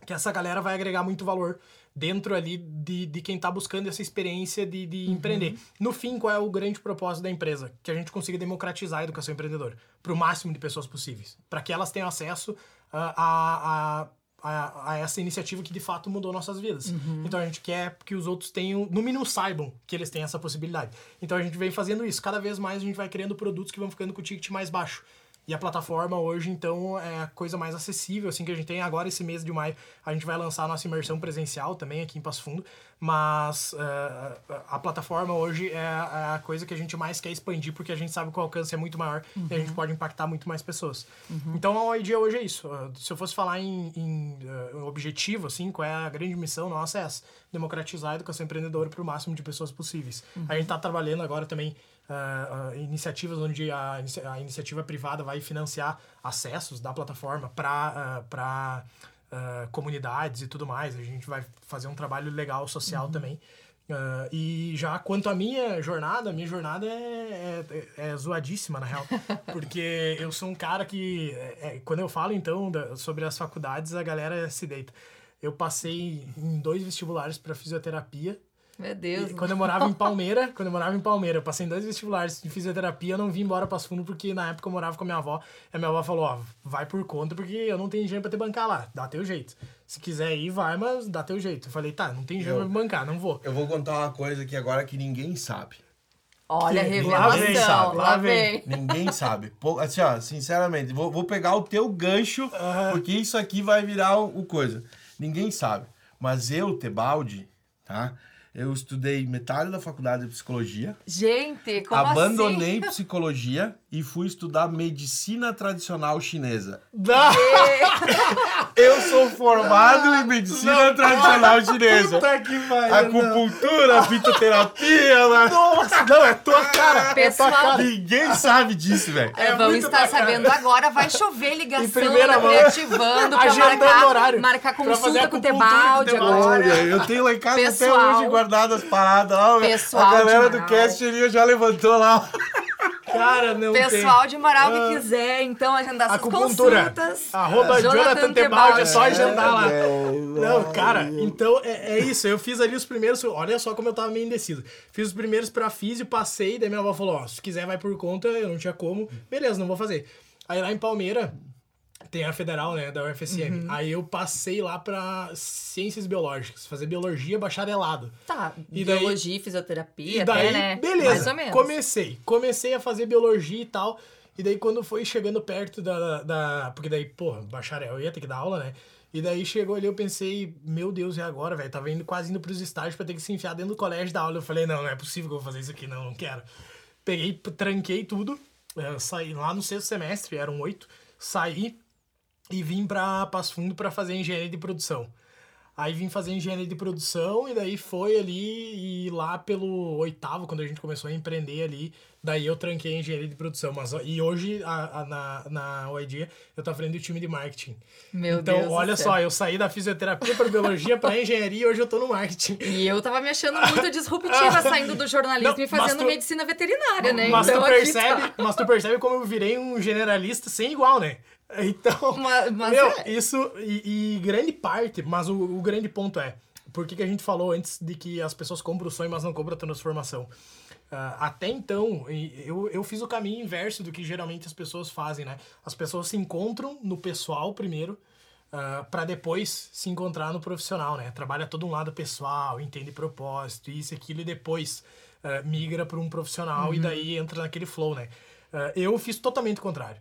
que essa galera vai agregar muito valor dentro ali de, de quem tá buscando essa experiência de, de empreender. No fim, qual é o grande propósito da empresa? Que a gente consiga democratizar a educação empreendedora para o máximo de pessoas possíveis, para que elas tenham acesso a, a, a, a essa iniciativa que de fato mudou nossas vidas. Então a gente quer que os outros tenham, no mínimo saibam que eles têm essa possibilidade. Então a gente vem fazendo isso. Cada vez mais a gente vai criando produtos que vão ficando com o ticket mais baixo. E a plataforma hoje, então, é a coisa mais acessível, assim, que a gente tem agora esse mês de maio. A gente vai lançar a nossa imersão presencial também aqui em Passo Fundo, mas eh, a plataforma hoje é a, é a coisa que a gente mais quer expandir, porque a gente sabe que o alcance é muito maior e a gente pode impactar muito mais pessoas. Então, a ideia hoje é isso. Uh, Se eu fosse falar em, em uh, objetivo, assim, qual é a grande missão nossa, é essa. Democratizar a educação empreendedora para o máximo de pessoas possíveis. A gente está trabalhando agora também ah, ah, iniciativas onde a, a iniciativa privada vai financiar acessos da plataforma para uh, comunidades e tudo mais. A gente vai fazer um trabalho legal social uhum. também. Uh, e já quanto à minha jornada, a minha jornada é, é, é zoadíssima, na real. [LAUGHS] Porque eu sou um cara que, é, é, quando eu falo então da, sobre as faculdades, a galera se deita. Eu passei em dois vestibulares para fisioterapia meu Deus. E quando eu morava em [LAUGHS] Palmeira, quando eu morava em Palmeira, eu passei em dois vestibulares de fisioterapia, eu não vim embora para Fundo porque na época eu morava com a minha avó. E a minha avó falou: ó, vai por conta porque eu não tenho dinheiro para te bancar lá. Dá teu jeito. Se quiser ir, vai, mas dá teu jeito. Eu falei: tá, não tem dinheiro me bancar, não vou. Eu vou contar uma coisa aqui agora que ninguém sabe. Olha, que revelação, lá, lá vem. Ninguém sabe. Assim, ó, sinceramente, vou, vou pegar o teu gancho, porque isso aqui vai virar o, o coisa. Ninguém sabe. Mas eu, Tebaldi, tá? Eu estudei metade da faculdade de psicologia. Gente, como Abandonei assim? psicologia e fui estudar medicina tradicional chinesa. [LAUGHS] eu sou formado em medicina não, tradicional chinesa. Puta que pariu. Acupuntura, fitoterapia. [LAUGHS] Nossa, não, é tua cara. Pessoal, é tua cara. Ninguém sabe disso, velho. É, vão estar sabendo agora. Vai chover ligação, primeira mão. reativando pra marcar, horário, marcar consulta com o Tebalde agora. Eu tenho lá em casa Pessoal, até hoje guardado as paradas lá. Pessoal a galera do cast já levantou lá. Cara, não Pessoal tem. de moral que ah. quiser, então, agendar essas consultas. Arroba Jonathan Tebaldi, é só agendar lá. Não, cara, então é, é, isso. Eu fiz ali os primeiros. Olha só como eu tava meio indeciso. Fiz os primeiros pra físio, passei, daí minha avó falou: ó, se quiser vai por conta, eu não tinha como. Beleza, não vou fazer. Aí lá em Palmeira, tem a federal, né, da UFSM. Uhum. Aí eu passei lá pra ciências biológicas, fazer biologia bacharelado. Tá, e biologia, daí, fisioterapia, e daí, até, né? Beleza, Mais ou menos. comecei. Comecei a fazer biologia e tal. E daí quando foi chegando perto da, da... Porque daí, porra, bacharel, eu ia ter que dar aula, né? E daí chegou ali, eu pensei, meu Deus, e agora, velho? Tava indo quase indo pros estágios pra ter que se enfiar dentro do colégio da aula. Eu falei, não, não é possível que eu vou fazer isso aqui, não, não quero. Peguei, tranquei tudo, eh, saí lá no sexto semestre, eram oito, saí, e vim para Passo Fundo para fazer engenharia de produção. Aí vim fazer engenharia de produção e daí foi ali e lá pelo oitavo, quando a gente começou a empreender ali, daí eu tranquei a engenharia de produção. Mas, e hoje, a, a, na, na OID, eu tô frente do time de marketing. Meu então, Deus Então, olha só, eu saí da fisioterapia para biologia para engenharia e hoje eu tô no marketing. E eu tava me achando muito disruptiva [LAUGHS] saindo do jornalismo Não, e fazendo tu, medicina veterinária, né? Mas, então, tu percebe, tá. mas tu percebe como eu virei um generalista sem igual, né? Então, mas, mas meu, é... isso e, e, grande parte, mas o, o, grande ponto é, por que, que a gente falou antes de que as pessoas compram o sonho, mas não compram a transformação? Uh, até então, eu, eu fiz o caminho inverso do que geralmente as pessoas fazem, né? As pessoas se encontram no pessoal primeiro, uh, para depois se encontrar no profissional, né? Trabalha todo um lado pessoal, entende propósito, isso, aquilo, e depois uh, migra para um profissional uhum. e daí entra naquele flow, né? eu fiz totalmente o contrário.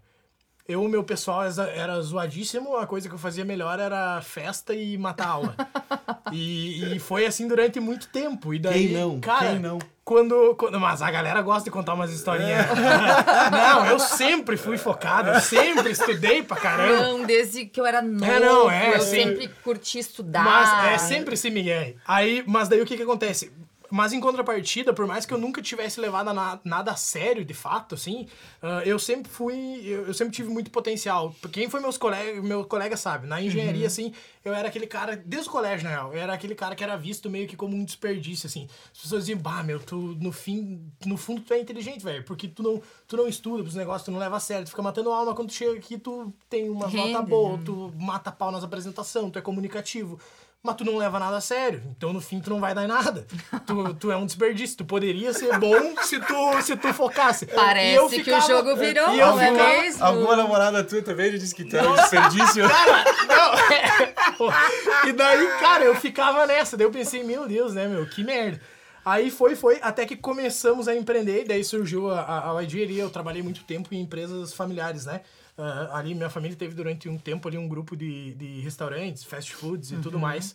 Eu, o meu pessoal era zoadíssimo, a coisa que eu fazia melhor era festa e matar aula. [LAUGHS] e, e, foi assim durante muito tempo. E daí, Quem não? Cara, Quem não? Quando, quando. Mas a galera gosta de contar umas historinhas. [LAUGHS] não, eu sempre fui focado, eu sempre estudei pra caramba. Não, desde que eu era novo. É, não, é, eu sim. sempre curti estudar. Mas é sempre esse Miguel. Aí, mas daí o que que acontece? Mas em contrapartida, por mais que eu nunca tivesse levado na, nada a sério, de fato, assim, uh, eu sempre fui. Eu, eu, sempre tive muito potencial. Quem foi meus colegas, meu colega sabe, na engenharia, uhum. assim, eu era aquele cara, desde o colégio, na real, eu era aquele cara que era visto meio que como um desperdício, assim. As pessoas diziam, bah, meu, tu no fim, no fundo tu é inteligente, velho, porque tu não, tu não estuda pros negócios, tu não leva a sério, tu fica matando alma quando tu chega aqui, tu tem uma nota boa, tu mata pau nas apresentações, tu é comunicativo mas tu não leva nada a sério. Então, no fim, tu não vai dar em nada. Tu, tu é um desperdício. Tu poderia ser bom se tu, se tu focasse. Parece ficava, que o jogo virou, e eu não é ficava, é mesmo? Alguma namorada tua também já disse que tu é um desperdício? Cara, não. [LAUGHS] E daí, cara, eu ficava nessa. Daí eu pensei, meu Deus, né, meu, que merda. Aí foi, foi, até que começamos a empreender, daí surgiu a, a, a eu trabalhei muito tempo em empresas familiares, né? Uh, ali minha família teve durante um tempo ali um grupo de, de restaurantes, fast foods e uhum. tudo mais.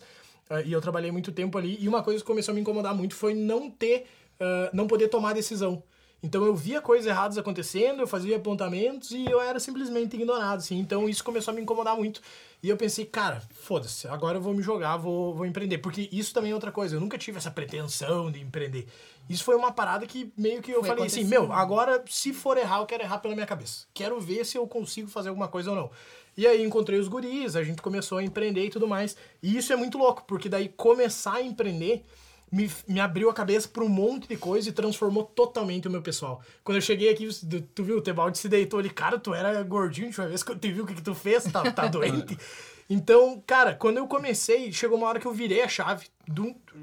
Uh, e eu trabalhei muito tempo ali. E uma coisa que começou a me incomodar muito foi não ter, uh, não poder tomar decisão. Então eu via coisas erradas acontecendo, eu fazia apontamentos e eu era simplesmente ignorado, assim. Então isso começou a me incomodar muito. E eu pensei, cara, foda-se, agora eu vou me jogar, vou, vou empreender. Porque isso também é outra coisa, eu nunca tive essa pretensão de empreender. Isso foi uma parada que meio que eu Foi falei assim, meu, agora se for errar, eu quero errar pela minha cabeça. Quero ver se eu consigo fazer alguma coisa ou não. E aí encontrei os guris, a gente começou a empreender e tudo mais. E isso é muito louco, porque daí começar a empreender me, me abriu a cabeça para um monte de coisa e transformou totalmente o meu pessoal. Quando eu cheguei aqui, tu, viu, o Tebaldi se deitou ali, cara, tu era gordinho, deixa eu ver se tu viu o que, que tu fez, tá, tá [LAUGHS] doente. Então, cara, quando eu comecei, chegou uma hora que eu virei a chave,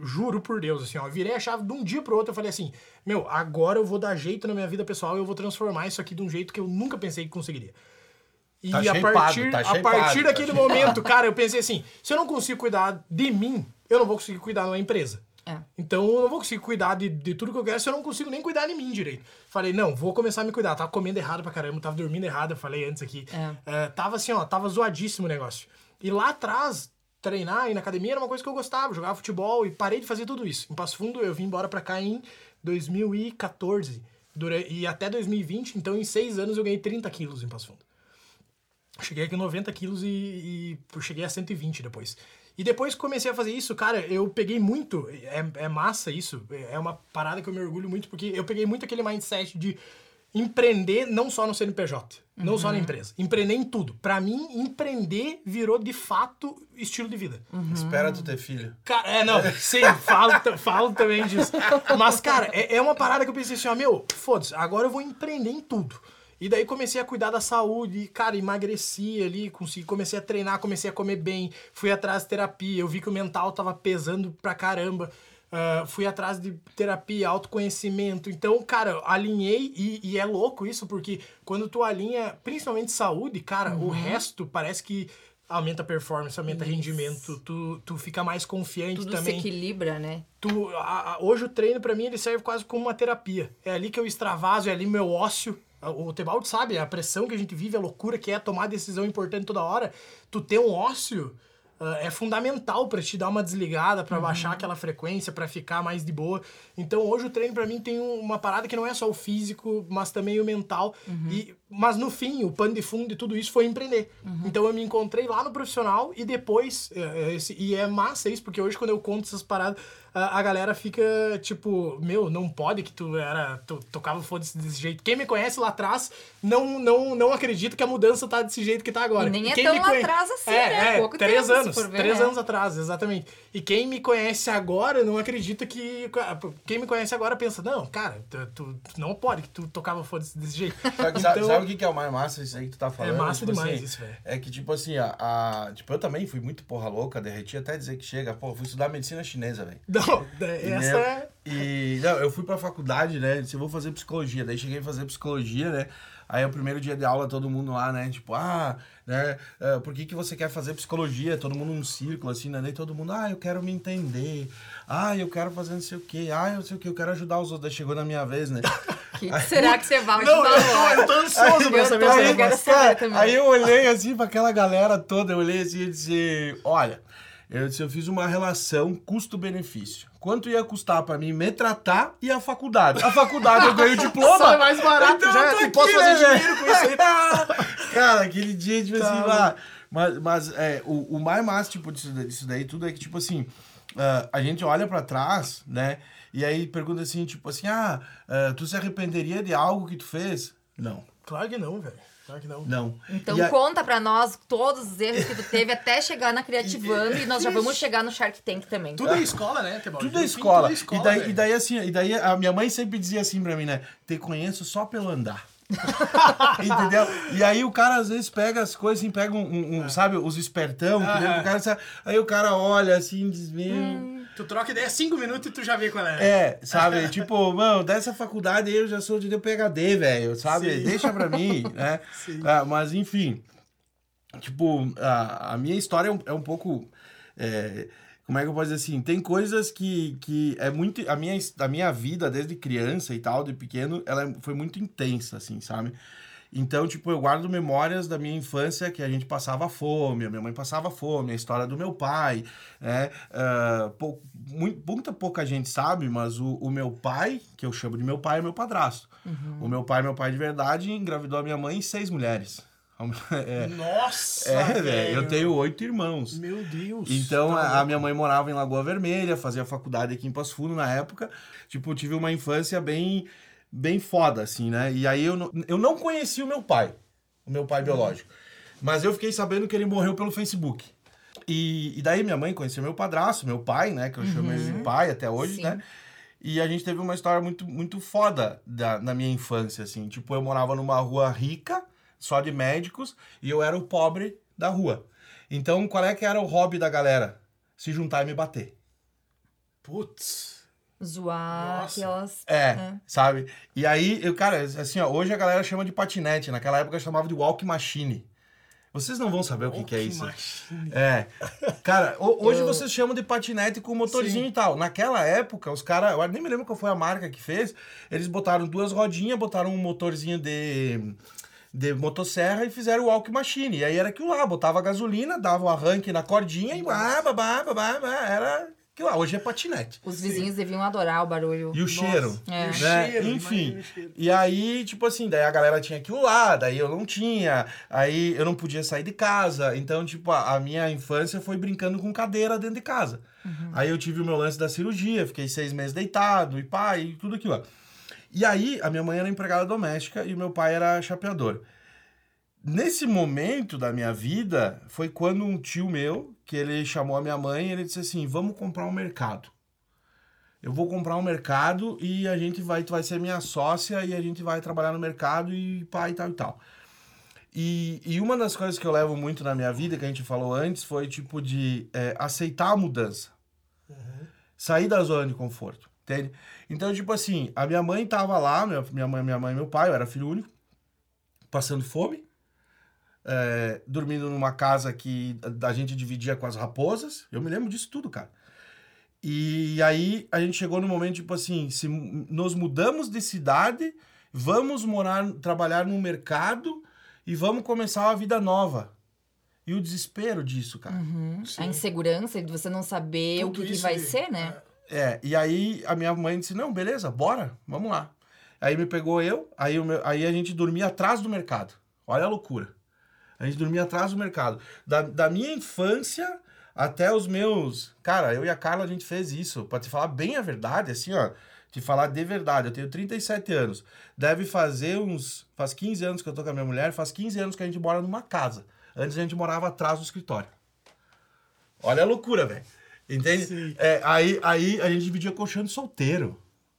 juro por Deus, assim, ó, eu virei a chave de um dia pro outro, eu falei assim, meu, agora eu vou dar jeito na minha vida pessoal e eu vou transformar isso aqui de um jeito que eu nunca pensei que conseguiria. E Tá a shapeado, partir, tá a shapeado, partir tá daquele shapeado. momento, cara, eu pensei assim, se eu não consigo cuidar de mim, eu não vou conseguir cuidar uma empresa. É. Então eu não vou conseguir cuidar de, de tudo que eu quero se eu não consigo nem cuidar de mim direito. Falei, não, vou começar a me cuidar. Tava comendo errado pra caramba, tava dormindo errado, eu falei antes aqui. É. É, tava assim, ó, tava zoadíssimo o negócio. E lá atrás, treinar e ir na academia era uma coisa que eu gostava, jogava futebol e parei de fazer tudo isso. Em Passo Fundo, eu vim embora pra cá em 2014. Dura- e até 2020, então em seis anos eu ganhei 30 quilos em Passo Fundo. Cheguei aqui 90 quilos e, e cheguei a 120 depois. E depois que comecei a fazer isso, cara, eu peguei muito. É, é massa isso. É uma parada que eu me orgulho muito, porque eu peguei muito aquele mindset de empreender não só no CNPJ, não só na empresa. Empreender em tudo. Pra mim, empreender virou de fato estilo de vida. Espera tu ter filho. Cara, é, não, sim, falo, falo também disso. Mas, cara, é, é uma parada que eu pensei assim, ó, meu, foda-se, agora eu vou empreender em tudo. E daí comecei a cuidar da saúde, e, cara, emagreci ali, consegui, comecei a treinar, comecei a comer bem, fui atrás de terapia, eu vi que o mental tava pesando pra caramba. ah, fui atrás de terapia, autoconhecimento. Então, cara, alinhei e, e é louco isso, porque quando tu alinha, principalmente saúde, cara, o resto parece que aumenta a performance, aumenta Isso. rendimento, tu, tu fica mais confiante Tudo também se equilibra, né? tu, a- a- hoje o treino pra mim ele serve quase como uma terapia. É ali que eu extravaso, é ali meu ócio. O Tebaldi sabe, a pressão que a gente vive, a loucura que é tomar decisão importante toda hora. Tu ter um ócio ah, é fundamental pra te dar uma desligada, pra baixar aquela frequência, pra ficar mais de boa. Então hoje o treino pra mim tem um- uma parada que não é só o físico, mas também o mental. E, mas no fim, o pano de fundo de tudo isso foi empreender. Então eu me encontrei lá no profissional e depois. é, esse- e é massa isso, porque hoje quando eu conto essas paradas, a, galera fica tipo, meu, não pode que tu era. Tu tocava foda-se desse jeito. Quem me conhece lá atrás não, não, não acredita que a mudança tá desse jeito que tá agora. E nem é quem tão me lá conhe- atrás assim, é, né? É, Pouco três tempo, se anos. for ver, três né? anos atrás, exatamente. E quem me conhece agora não acredita que. Quem me conhece agora pensa, não, cara, tu, tu- não pode que tu tocava foda-se desse jeito. [LAUGHS] Sabe, sabe- sabe o que que é o mais massa isso aí que tu tá falando? Então- É massa Tipo demais assim, isso, velho. É que, tipo assim, a, a- Tipo, eu também fui muito porra louca, derreti até dizer que chega. Pô, fui estudar medicina chinesa, velho. [LAUGHS] Não, [LAUGHS] essa Entendeu? é. E não, eu fui pra faculdade, né? Disse, eu vou fazer psicologia. Daí cheguei a fazer psicologia, né? Aí o primeiro dia de aula, todo mundo lá, né? Tipo, ah, né? ah, por que, que você quer fazer psicologia? Todo mundo num círculo, assim, né? Daí todo mundo, ah, eu quero me entender. Ah, eu quero fazer não sei o quê. Ah, eu não sei o quê, eu quero ajudar os outros. Daí chegou na minha vez, né? [LAUGHS] Que que será que você vai Não, eu tô, eu tô ansioso pra saber essa eu. Aí eu olhei assim pra aquela galera toda, eu olhei assim e disse, olha, eu, disse, eu fiz uma relação custo-benefício. Quanto ia custar pra mim me tratar e a faculdade? A faculdade eu ganhei o [LAUGHS] diploma. Só é mais barato Então já, eu tô e posso aqui, fazer né, dinheiro com isso aí. [LAUGHS] Cara, aquele dia, tipo Tá assim, lá. Mas, mas é, o, o mais massa, tipo, disso, daí- disso daí tudo é que, tipo assim, ah, a gente olha pra trás, né? E aí pergunta assim, tipo assim, ah, ah, tu se arrependeria de algo que tu fez? Não. Claro que não, velho. Claro que não. Não. Então E a- conta pra nós todos os erros que tu teve até chegar na Creativando e nós já vamos chegar no Shark Tank também. Tudo é escola, né, Tebaldi? Tudo é fim, escola. tudo é escola, e, daí, velho. e daí, assim, e daí a minha mãe sempre dizia assim pra mim, né? Te conheço só pelo andar. [LAUGHS] Entendeu? E aí o cara às vezes pega as coisas assim, pega um, um- um, sabe, os espertão, nem o cara, aí o cara olha assim, diz, meu. Tu troca ideia cinco minutos e tu já vê qual é. É, sabe? [LAUGHS] tipo, mano, dessa faculdade eu já sou de PHD, velho, sabe? Sim. Deixa pra mim, né? [LAUGHS] Sim. Ah, mas enfim, tipo, a, a minha história é um, é um pouco. é, como é que eu posso dizer assim? Tem coisas que, que é muito. A minha, a minha vida, desde criança e tal, de pequeno, ela é- foi muito intensa, assim, sabe? Então, tipo, eu guardo memórias da minha infância que a gente passava fome, a minha mãe passava fome, a história do meu pai, né? Uh, pou, muito, muita pouca gente sabe, mas o, o, meu pai, que eu chamo de meu pai, é meu padrasto. Uhum. O meu pai, meu pai de verdade, engravidou a minha mãe e seis mulheres. [LAUGHS] É, Nossa! É, velho. Eu tenho oito irmãos. Meu Deus! Então, tá a, minha mãe morava em Lagoa Vermelha, fazia faculdade aqui em Passo Fundo na época. Tipo, tive uma infância bem bem foda, assim, né? E aí eu não, eu não conheci o meu pai, o meu pai biológico. Mas eu fiquei sabendo que ele morreu pelo Facebook. E, e daí minha mãe conheceu meu padrasto, meu pai, né? Que eu uhum. chamo ele de uhum. pai até hoje, Sim. né? E a gente teve uma história muito, muito foda da, na minha infância, assim. Tipo, eu morava numa rua rica, só de médicos, e eu era o pobre da rua. Então, qual é que era o hobby da galera? Se juntar e me bater. Putz zoar Nossa. aquelas. É, é, sabe? E aí, eu, cara, assim, ó, hoje a galera chama de patinete, naquela época chamava de walk machine. Vocês não vão saber o que, que é isso. Machine. É. Cara, hoje eu... vocês chamam de patinete com motorzinho Sim. e tal. Naquela época, os caras, eu nem me lembro qual foi a marca que fez, eles botaram duas rodinhas, botaram um motorzinho de de motosserra e fizeram o walk machine. E aí era aquilo lá, botava gasolina, dava o um arranque na cordinha e bah, bah, bah, bah, bah, era que lá hoje é patinete. Os vizinhos Sim. deviam adorar o barulho. E o cheiro. É. Né? cheiro Enfim. Cheiro. E aí, tipo assim, daí a galera tinha aquilo lá, daí eu não tinha. Aí eu não podia sair de casa. Então, tipo, a, a minha infância foi brincando com cadeira dentro de casa. Uhum. Aí eu tive o meu lance da cirurgia, fiquei seis meses deitado e pai, e tudo aquilo lá. E aí, a minha mãe era empregada doméstica e o meu pai era chapeador. Nesse momento da minha vida, foi quando um tio meu, que ele chamou a minha mãe, e ele disse assim: "Vamos comprar um mercado. Eu vou comprar um mercado e a gente vai, tu vai ser minha sócia e a gente vai trabalhar no mercado e pai e tal e tal". E, e uma das coisas que eu levo muito na minha vida, que a gente falou antes, foi tipo de é, aceitar a mudança. Uhum. Sair da zona de conforto, entende? Então, tipo assim, a minha mãe tava lá, minha, minha mãe, minha mãe e meu pai, eu era filho único, passando fome é, dormindo numa casa que a gente dividia com as raposas. Eu me lembro disso tudo, cara. E aí a gente chegou no momento, tipo assim, se nos mudamos de cidade, vamos morar, trabalhar no mercado e vamos começar uma vida nova. E o desespero disso, cara. Uhum. A insegurança de você não saber Tudo o que, que vai ser, né? É, e aí a minha mãe disse, não, beleza, bora, vamos lá. Aí me pegou eu, aí, o meu, aí a gente dormia atrás do mercado. Olha a loucura. A gente dormia atrás do mercado. Da, da minha infância até os meus. Cara, eu e a Carla a gente fez isso. Pra te falar bem a verdade, assim, ó. Te falar de verdade. Eu tenho 37 anos. Deve fazer uns. Faz 15 anos que eu tô com a minha mulher, faz 15 anos que a gente mora numa casa. Antes a gente morava atrás do escritório. Olha a loucura, velho. Entende? É, aí, aí a gente dividia colchão de solteiro.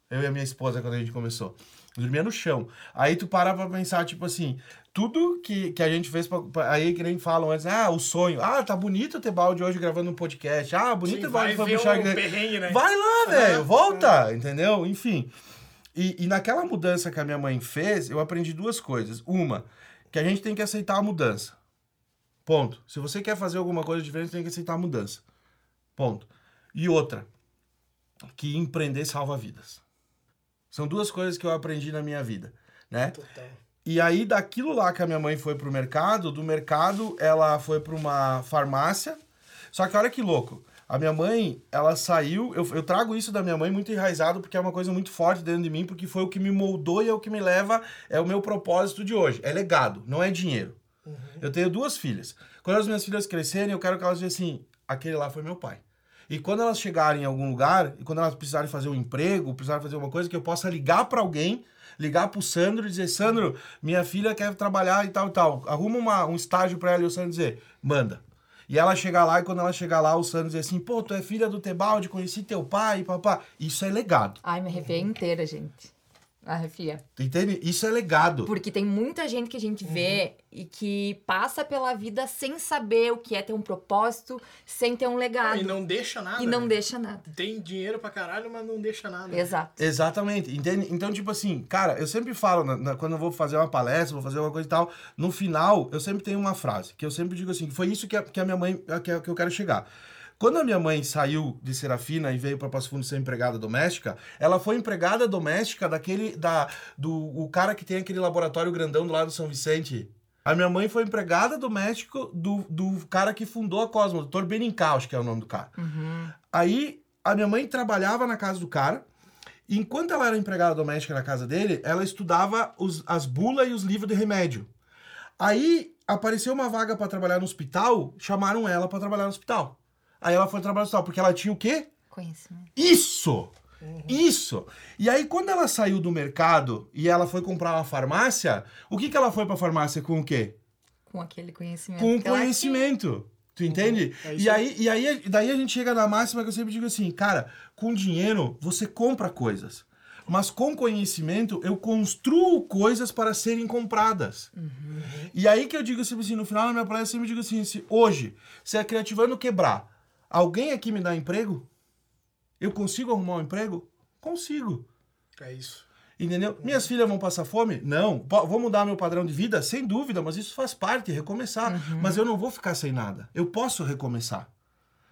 Eu e a minha esposa, quando a gente começou. Dormia no chão. Aí tu para pra pensar, tipo assim, tudo que, que a gente fez, pra, pra, aí que nem falam antes, ah, o sonho, ah, tá bonito ter balde hoje gravando um podcast, ah, bonito ter balde pra puxar... né? Vai lá, velho, volta, entendeu? Enfim. E, e naquela mudança que a minha mãe fez, eu aprendi duas coisas. Uma, que a gente tem que aceitar a mudança. Ponto. Se você quer fazer alguma coisa diferente, tem que aceitar a mudança. Ponto. E outra, que empreender salva vidas. São duas coisas que eu aprendi na minha vida, né? Total. E aí, daquilo lá que a minha mãe foi pro mercado, do mercado ela foi para uma farmácia. Só que olha que louco. A minha mãe, ela saiu. Eu, eu trago isso da minha mãe muito enraizado, porque é uma coisa muito forte dentro de mim, porque foi o que me moldou e é o que me leva. É o meu propósito de hoje. É legado, não é dinheiro. Uhum. Eu tenho duas filhas. Quando as minhas filhas crescerem, eu quero que elas vejam assim: aquele lá foi meu pai. E quando elas chegarem em algum lugar, e quando elas precisarem fazer um emprego, precisarem fazer uma coisa, que eu possa ligar para alguém ligar pro Sandro e dizer, Sandro, minha filha quer trabalhar e tal e tal. Arruma uma, um estágio para ela e o Sandro dizer, manda. E ela chegar lá, e quando ela chegar lá, o Sandro dizer assim, pô, tu é filha do Tebalde, conheci teu pai, papá. Isso é legado. Ai, me arrepiei inteira, gente. Arrefia. Entende? Isso é legado. Porque tem muita gente que a gente vê uhum. e que passa pela vida sem saber o que é ter um propósito, sem ter um legado. E não deixa nada. E não né? deixa nada. Tem dinheiro pra caralho, mas não deixa nada. Exato. Exatamente. Entende? Então, tipo assim, cara, eu sempre falo, na, na, quando eu vou fazer uma palestra, vou fazer uma coisa e tal, no final, eu sempre tenho uma frase, que eu sempre digo assim, que foi isso que a, que a minha mãe, que, que eu quero chegar. Quando a minha mãe saiu de Serafina e veio para Passo Fundo ser empregada doméstica, ela foi empregada doméstica daquele da do o cara que tem aquele laboratório grandão do lado do São Vicente. A minha mãe foi empregada doméstica do, do cara que fundou a Cosmo, o Dr. Benincau, acho que é o nome do cara. Aí a minha mãe trabalhava na casa do cara. e Enquanto ela era empregada doméstica na casa dele, ela estudava os, as bulas e os livros de remédio. Aí apareceu uma vaga para trabalhar no hospital, chamaram ela para trabalhar no hospital. Aí ela foi trabalhar hospital, porque ela tinha o quê? Conhecimento. Isso! Isso! E aí, quando ela saiu do mercado e ela foi comprar uma farmácia, o que, que ela foi pra farmácia com o quê? Com aquele conhecimento. Com ela conhecimento. Tu entende? É isso e, aí, e aí, daí a gente chega na máxima que eu sempre digo assim, cara, com dinheiro você compra coisas. Mas com conhecimento eu construo coisas para serem compradas. E aí que eu digo sempre assim, no final da minha palestra, eu sempre digo assim, hoje, se a Criativando quebrar, alguém aqui me dá emprego? Eu consigo arrumar um emprego? Consigo. É isso. Entendeu? Minhas filhas vão passar fome? Não. Vou mudar meu padrão de vida? Sem dúvida, mas isso faz parte, recomeçar. Mas eu não vou ficar sem nada. Eu posso recomeçar.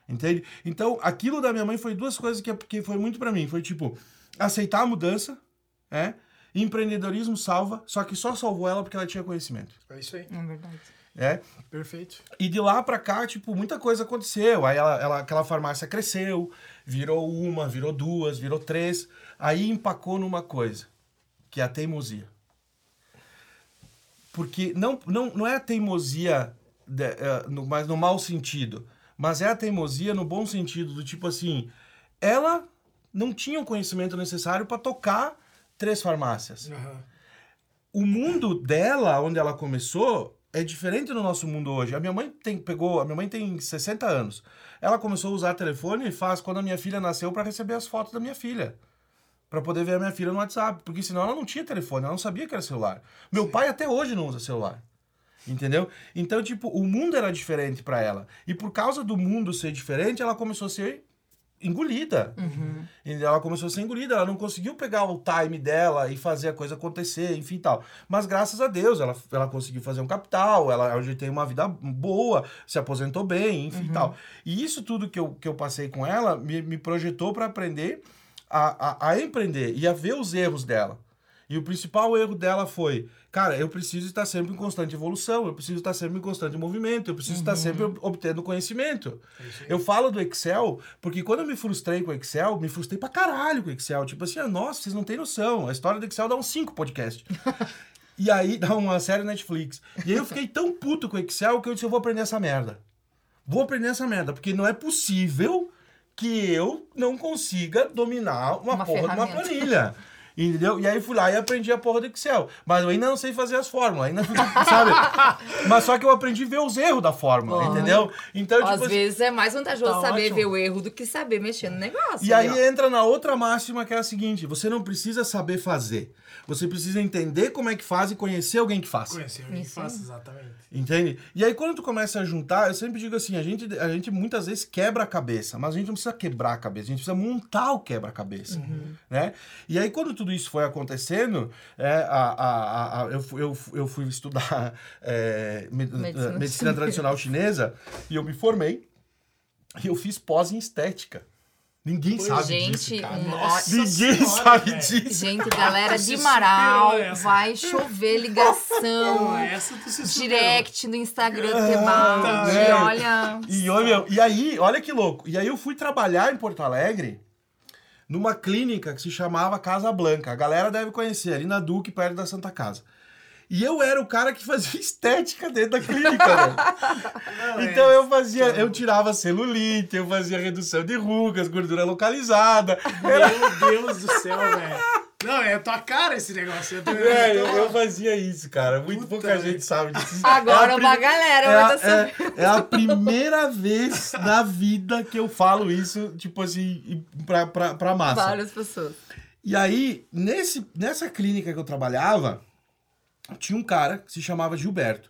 Entende? Então, aquilo da minha mãe foi duas coisas que, que foi muito pra mim. Foi tipo, aceitar a mudança, é? Empreendedorismo salva, só que só salvou ela porque ela tinha conhecimento. É isso aí. É verdade. É? Perfeito. E de lá pra cá, tipo, muita coisa aconteceu. Aí ela, ela- aquela farmácia cresceu, virou uma, virou duas, virou três. Aí empacou numa coisa, que é a teimosia. Porque não, não, não é a teimosia, de, eh, no, mas no mau sentido, mas é a teimosia no bom sentido, do tipo assim, ela não tinha o conhecimento necessário para tocar três farmácias Aham. o mundo dela, onde ela começou, é diferente do nosso mundo hoje. A minha mãe tem pegou, a minha mãe tem 60 anos. Ela começou a usar telefone faz quando a minha filha nasceu para receber as fotos da minha filha. Para poder ver a minha filha no WhatsApp, porque senão ela não tinha telefone, ela não sabia que era celular. Meu pai até hoje não usa celular. Entendeu? Então, tipo, o mundo era diferente para ela. E por causa do mundo ser diferente, ela começou a ser engolida. E ela começou a ser engolida, ela não conseguiu pegar o time dela e fazer a coisa acontecer, enfim tal. Mas graças a Deus, ela, ela conseguiu fazer um capital, ela hoje tem uma vida boa, se aposentou bem, enfim e tal. E isso tudo que eu, que eu passei com ela me, me projetou para aprender a, a, a empreender e a ver os erros dela. E o principal erro dela foi, cara, eu preciso estar sempre em constante evolução, eu preciso estar sempre em constante movimento, eu preciso estar sempre ob- obtendo conhecimento. Eu falo do Excel porque quando eu me frustrei com o Excel, me frustrei pra caralho com o Excel. Tipo assim, ah, nossa, vocês não têm noção. A história do Excel dá uns cinco podcasts. [LAUGHS] e aí dá uma série Netflix. E aí eu fiquei tão puto com o Excel que eu disse, eu vou aprender essa merda. Vou aprender essa merda, porque não é possível que eu não consiga dominar uma, Uma porra de uma ferramenta. planilha. Entendeu? E aí fui lá e aprendi a porra do Excel. Mas eu ainda não sei fazer as fórmulas, ainda fico, [LAUGHS] sabe? Mas só que eu aprendi a ver os erros da fórmula, entendeu? Então, Às tipo assim, vezes é mais vantajoso Tá saber ótimo. ver o erro do que saber mexer no negócio. E aí ó. entra na outra máxima que é a seguinte: você não precisa saber fazer. Você precisa entender como é que faz e conhecer alguém que faz. Conhecer alguém que Isso aí. exatamente. Entende? E aí quando tu começa a juntar, eu sempre digo assim, a gente, a gente muitas vezes quebra a cabeça, mas a gente não precisa quebrar a cabeça, a gente precisa montar o quebra-cabeça, né? E aí quando tudo isso foi acontecendo, é, a, a, a, a- eu, fui- eu, eu fui estudar é, me- Medicina medicina, chinesa. tradicional chinesa e eu me formei e eu fiz pós em estética. Ninguém Pois, sabe gente, disso, cara. Nossa Ninguém Senhora, sabe velho. disso. Gente, galera de Marau, vai chover ligação. essa tu se superou. Direct no Instagram do Tebaldi, né? olha. E, olha, e aí, olha que louco. E aí eu fui trabalhar em Porto Alegre numa clínica que se chamava Casa Blanca. A galera deve conhecer, ali na Duque, perto da Santa Casa. E eu era o cara que fazia [LAUGHS] estética dentro da clínica, velho. Não, é. Então eu fazia, eu tirava celulite, eu fazia redução de rugas, gordura localizada. Era, Meu Deus do céu, velho. Não, é tua cara esse negócio. [LAUGHS] Eu tô- velho, eu tô- eu fazia isso, cara. Muito Puta pouca gente sabe disso. Agora [LAUGHS] É a uma galera é, vai a, tá sabendo. é, é a primeira vez na vida que eu falo isso, tipo assim, pra, pra, pra massa. Várias pessoas. E aí, nesse, nessa clínica que eu trabalhava, tinha um cara que se chamava Gilberto.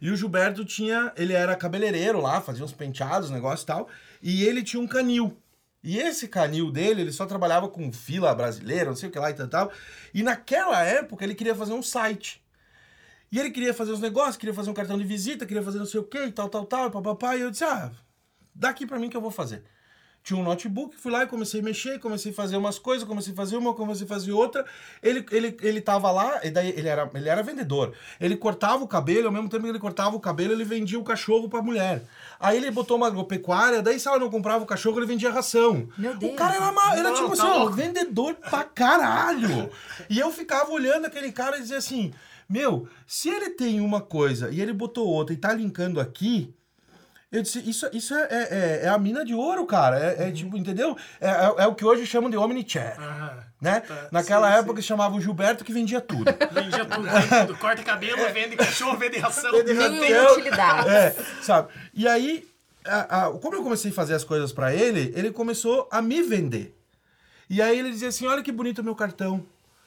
E o Gilberto tinha, ele era cabeleireiro lá, fazia uns penteados, negócio e tal, e ele tinha um canil. E esse canil dele, ele só trabalhava com fila brasileira, não sei o que lá e tal. E naquela época ele queria fazer um site. E ele queria fazer os negócios, queria fazer um cartão de visita, queria fazer não sei o que e tal, tal, tal, e papapá. E eu disse, ah, daqui pra mim que eu vou fazer. Tinha um notebook, fui lá e comecei a mexer, comecei a fazer umas coisas, comecei a fazer uma, comecei a fazer outra. Ele, ele, ele tava lá, e daí ele era, ele era vendedor. Ele cortava o cabelo, ao mesmo tempo que ele cortava o cabelo, ele vendia o cachorro pra mulher. Aí ele botou uma agropecuária, daí se ela não comprava o cachorro, ele vendia ração. Meu Deus. O cara era, ma- era Não, tipo tá assim, ó, vendedor pra caralho. E eu ficava olhando aquele cara e dizia assim: Meu, se ele tem uma coisa e ele botou outra e tá linkando aqui. Eu disse, isso, isso é, é, é- é a mina de ouro, cara. É, Uhum. é tipo, entendeu? É, é, é o que hoje chamam de omnichannel, Aham. né? Tá, Naquela sim, época chamava o Gilberto que vendia tudo. [LAUGHS] Vendia tudo, vende tudo. Corta cabelo, vende cachorro, vende ração. Vende Mil e Raquel. utilidades. É, sabe? E aí, a- a- como eu comecei a fazer as coisas pra ele, ele começou a me vender. E aí ele dizia assim: olha que bonito o meu cartão.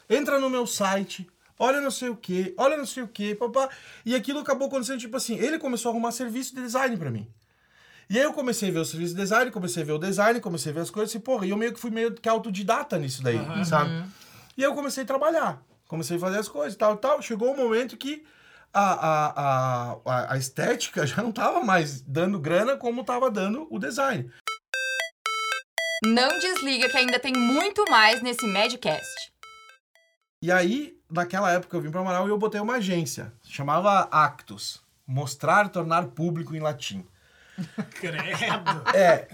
Entra no meu site. Olha não sei o que, olha não sei o que, papá. E aquilo acabou acontecendo, tipo assim, ele começou a arrumar serviço de design pra mim. E aí eu comecei a ver o serviço de design, comecei a ver o design, comecei a ver as coisas, e porra, e eu meio que fui meio que autodidata nisso daí, sabe? E aí eu comecei a trabalhar, comecei a fazer as coisas, tal, tal. Chegou um momento que a, a, a, a, a estética já não tava mais dando grana como tava dando o design. Não desliga que ainda tem muito mais nesse Madcast. E aí, naquela época eu vim para Amaral e eu botei uma agência, chamava Actus, mostrar, tornar público em latim. [LAUGHS] Credo. É.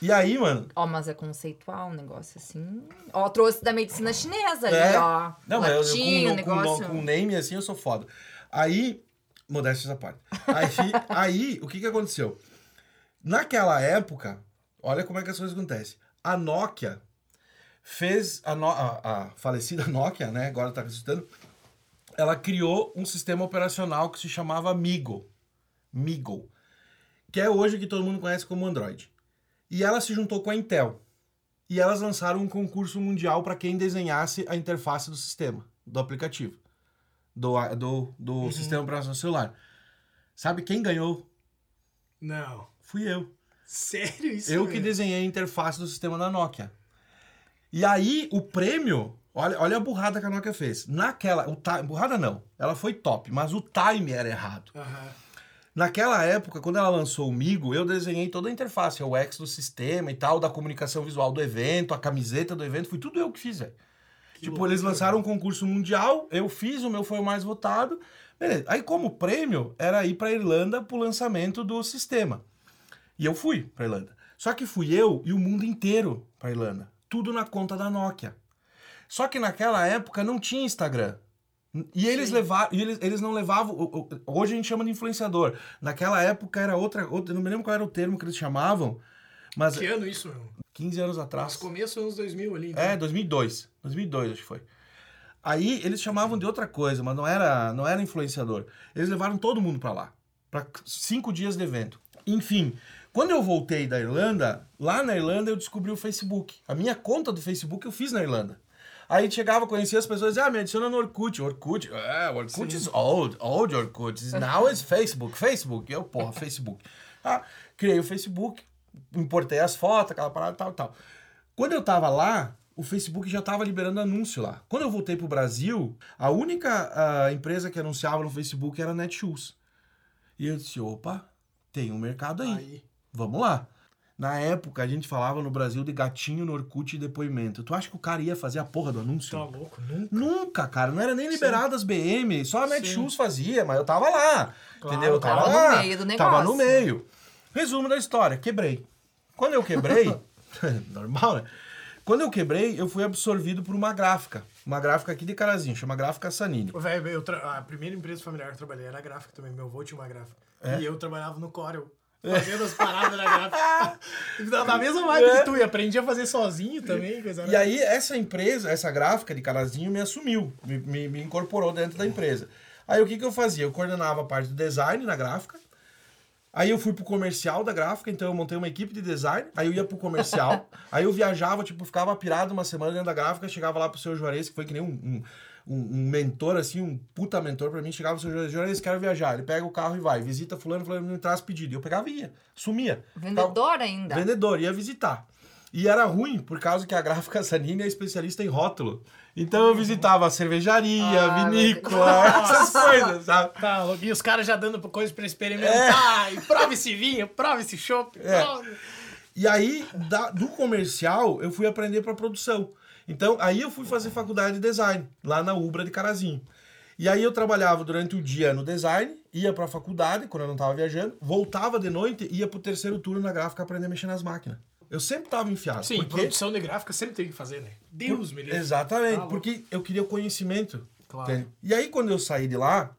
E aí, mano, Ó, mas é conceitual um negócio assim. Ó, trouxe da medicina chinesa ali, É. ó. Não, mas eu, eu, o com, com, negócio. com, com name assim eu sou foda. Aí, modéstia essa parte. Aí, [LAUGHS] aí, o que que aconteceu? Naquela época, olha como é que as coisas acontecem. A Nokia fez, a, No- a- a falecida [LAUGHS] Nokia, né, agora tá ressuscitando, ela criou um sistema operacional que se chamava Migo. Migo. Que é hoje que todo mundo conhece como Android. E ela se juntou com a Intel. E elas lançaram um concurso mundial para quem desenhasse a interface do sistema, do aplicativo, do, do, do sistema operacional celular. Sabe quem ganhou? Não. Fui eu. Sério isso? Eu que velho? desenhei a interface do sistema da Nokia. E aí, o prêmio, olha, olha a burrada que a Nokia fez. Naquela, o ti- burrada não, ela foi top, mas o time era errado. Aham. Naquela época, quando ela lançou o Migo, eu desenhei toda a interface, o X do sistema e tal, da comunicação visual do evento, a camiseta do evento, foi tudo eu que fiz, velho. Tipo, loucura. eles lançaram um concurso mundial, eu fiz, o meu foi o mais votado. Beleza. Aí, como prêmio, era ir pra Irlanda pro lançamento do sistema. E eu fui pra Irlanda. Só que fui eu e o mundo inteiro pra Irlanda. Tudo na conta da Nokia. Só que naquela época não tinha Instagram. E eles Sim. levaram, e eles, eles não levavam. Hoje a gente chama de influenciador. Naquela época era outra, outra. Não me lembro qual era o termo que eles chamavam, mas Que ano isso, meu? 15 anos Mas atrás. começo anos 2000 ali. então. É, 2002. 2002, acho que foi. Aí eles chamavam de outra coisa, mas não era, não era influenciador. Eles levaram todo mundo pra lá. Pra cinco dias de evento. Enfim, quando eu voltei da Irlanda, lá na Irlanda eu descobri o Facebook. A minha conta do Facebook eu fiz na Irlanda. Aí chegava, conhecia as pessoas, ah, me adiciona no Orkut. Orkut, é, Orkut is old, old Orkut. Now is Facebook, Facebook. Eu, porra, Facebook. Ah, criei o Facebook, importei as fotos, aquela parada, tal, tal. Quando eu tava lá, o Facebook já tava liberando anúncio lá. Quando eu voltei pro Brasil, a única ah, empresa que anunciava no Facebook era a Netshoes. E eu disse, opa, tem um mercado aí. Aí. Vamos lá. Na época, a gente falava no Brasil de gatinho no Orkut e depoimento. Tu acha que o cara ia fazer a porra do anúncio? Tá louco? Nunca. Nunca, cara. Não era nem liberado as BM. Só a Sim. Netshoes fazia, mas eu tava lá. Claro, entendeu? Eu tava tava no lá. meio do Tava no negócio. meio. Resumo da história. Quebrei. Quando eu quebrei... [LAUGHS] normal, né? Quando eu quebrei, eu fui absorvido por uma gráfica. Uma gráfica aqui de Carazinho, chama Gráfica Sanini. Tra- a primeira empresa familiar que eu trabalhei era a gráfica também. Meu avô tinha uma gráfica. É? E eu trabalhava no Corel. Fazendo as paradas na gráfica. Da [LAUGHS] da mesma vibe É. que tu. E aprendi a fazer sozinho também. Coisa E aí, essa empresa, essa gráfica de Carazinho me assumiu, me, me- me incorporou dentro da empresa. Aí, o que, que eu fazia? Eu coordenava a parte do design na gráfica. Aí eu fui pro comercial da gráfica, então eu montei uma equipe de design, aí eu ia pro comercial, [LAUGHS] aí eu viajava, tipo, ficava pirado uma semana dentro da gráfica, chegava lá pro seu Juarez, que foi que nem um, um, um- um mentor, assim, um puta mentor pra mim, chegava seu Juarez, Juarez, quero viajar, ele pega o carro e vai, visita fulano, fulano, me traz pedido, e eu pegava e ia, sumia. Ficava- Vendedor ainda. Vendedor, ia visitar. E era ruim, por causa que a gráfica Zanini é especialista em rótulo. Então eu visitava a cervejaria, Ah, vinícola, [LAUGHS] essas coisas, sabe? Tá, e os caras já dando coisa pra experimentar. E prova esse vinho, prova esse chopp. É. prova. E aí, da- do comercial, eu fui aprender para produção. Então, aí eu fui fazer faculdade de design, lá na Ubra de Carazinho. E aí eu trabalhava durante o dia no design, ia pra faculdade, quando eu não tava viajando, voltava de noite e ia pro terceiro turno na gráfica aprender a mexer nas máquinas. Eu sempre tava enfiado. Sim, porque... produção de gráfica sempre tem que fazer, né? Deus me livre. Exatamente, louco. porque eu queria o conhecimento. Claro. entende? E aí, quando eu saí de lá,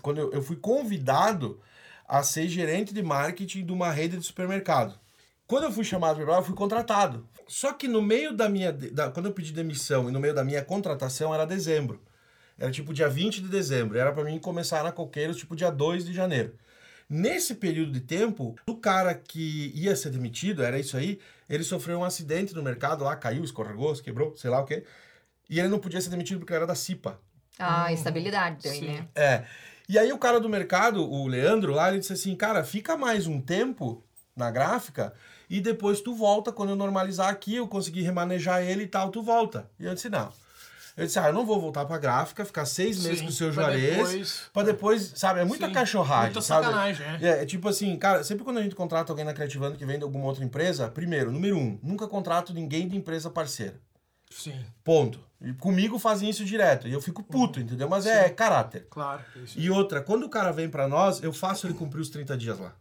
quando eu, eu fui convidado a ser gerente de marketing de uma rede de supermercado. Quando eu fui chamado para lá, eu fui contratado. Só que no meio da minha. Da, quando eu pedi demissão e no meio da minha contratação era dezembro. Era tipo dia 20 de dezembro. Era para mim começar na Coqueiros, tipo dia 2 de janeiro. Nesse período de tempo, o cara que ia ser demitido, era isso aí, ele sofreu um acidente no mercado lá, caiu, escorregou, se quebrou, sei lá o quê. E ele não podia ser demitido porque ele era da CIPA. Ah, estabilidade daí, Sim. né? É. E aí o cara do mercado, o Leandro, lá, ele disse assim, cara, fica mais um tempo na gráfica e depois tu volta, quando eu normalizar aqui, eu conseguir remanejar ele e tal, tu volta. E eu disse, não. Eu disse, ah, eu não vou voltar pra gráfica, ficar seis meses Sim, com o seu Juarez, depois- pra depois, sabe, é muita Sim, cachorragem, muita sabe? sacanagem, é. É, é tipo assim, cara, sempre quando a gente contrata alguém na Creativando que vem de alguma outra empresa, primeiro, número um, nunca contrato ninguém de empresa parceira. Sim, Ponto. E comigo fazem isso direto. E eu fico puto, entendeu? Mas é caráter. claro. Isso. E outra, quando o cara vem pra nós, eu faço ele cumprir os 30 dias lá.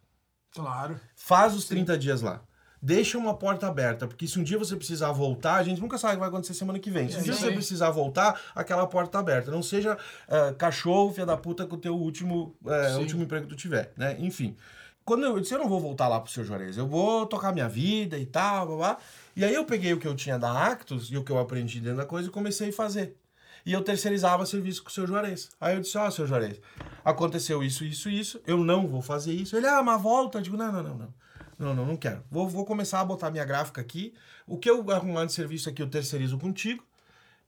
Claro. Faz os 30 dias lá. Deixa uma porta aberta, porque se um dia você precisar voltar, a gente nunca sabe o que vai acontecer semana que vem. Se um dia você precisar voltar, aquela porta tá aberta. Não seja ah, cachorro, filha da puta, com o teu último, Sim. último emprego que tu tiver, né? Enfim. Quando eu disse, eu não vou voltar lá pro seu Juarez, eu vou tocar minha vida e tal, blá, blá. E aí eu peguei o que eu tinha da Actos e o que eu aprendi dentro da coisa e comecei a fazer. E eu terceirizava serviço com o seu Juarez. Aí eu disse, ó, seu Juarez, aconteceu isso, isso, isso, eu não vou fazer isso. Ele, ah, mas volta. Eu digo, não, não, não, não. Não, não, não quero. Vou, vou começar a botar minha gráfica aqui. O que eu arrumar de serviço aqui, eu terceirizo contigo.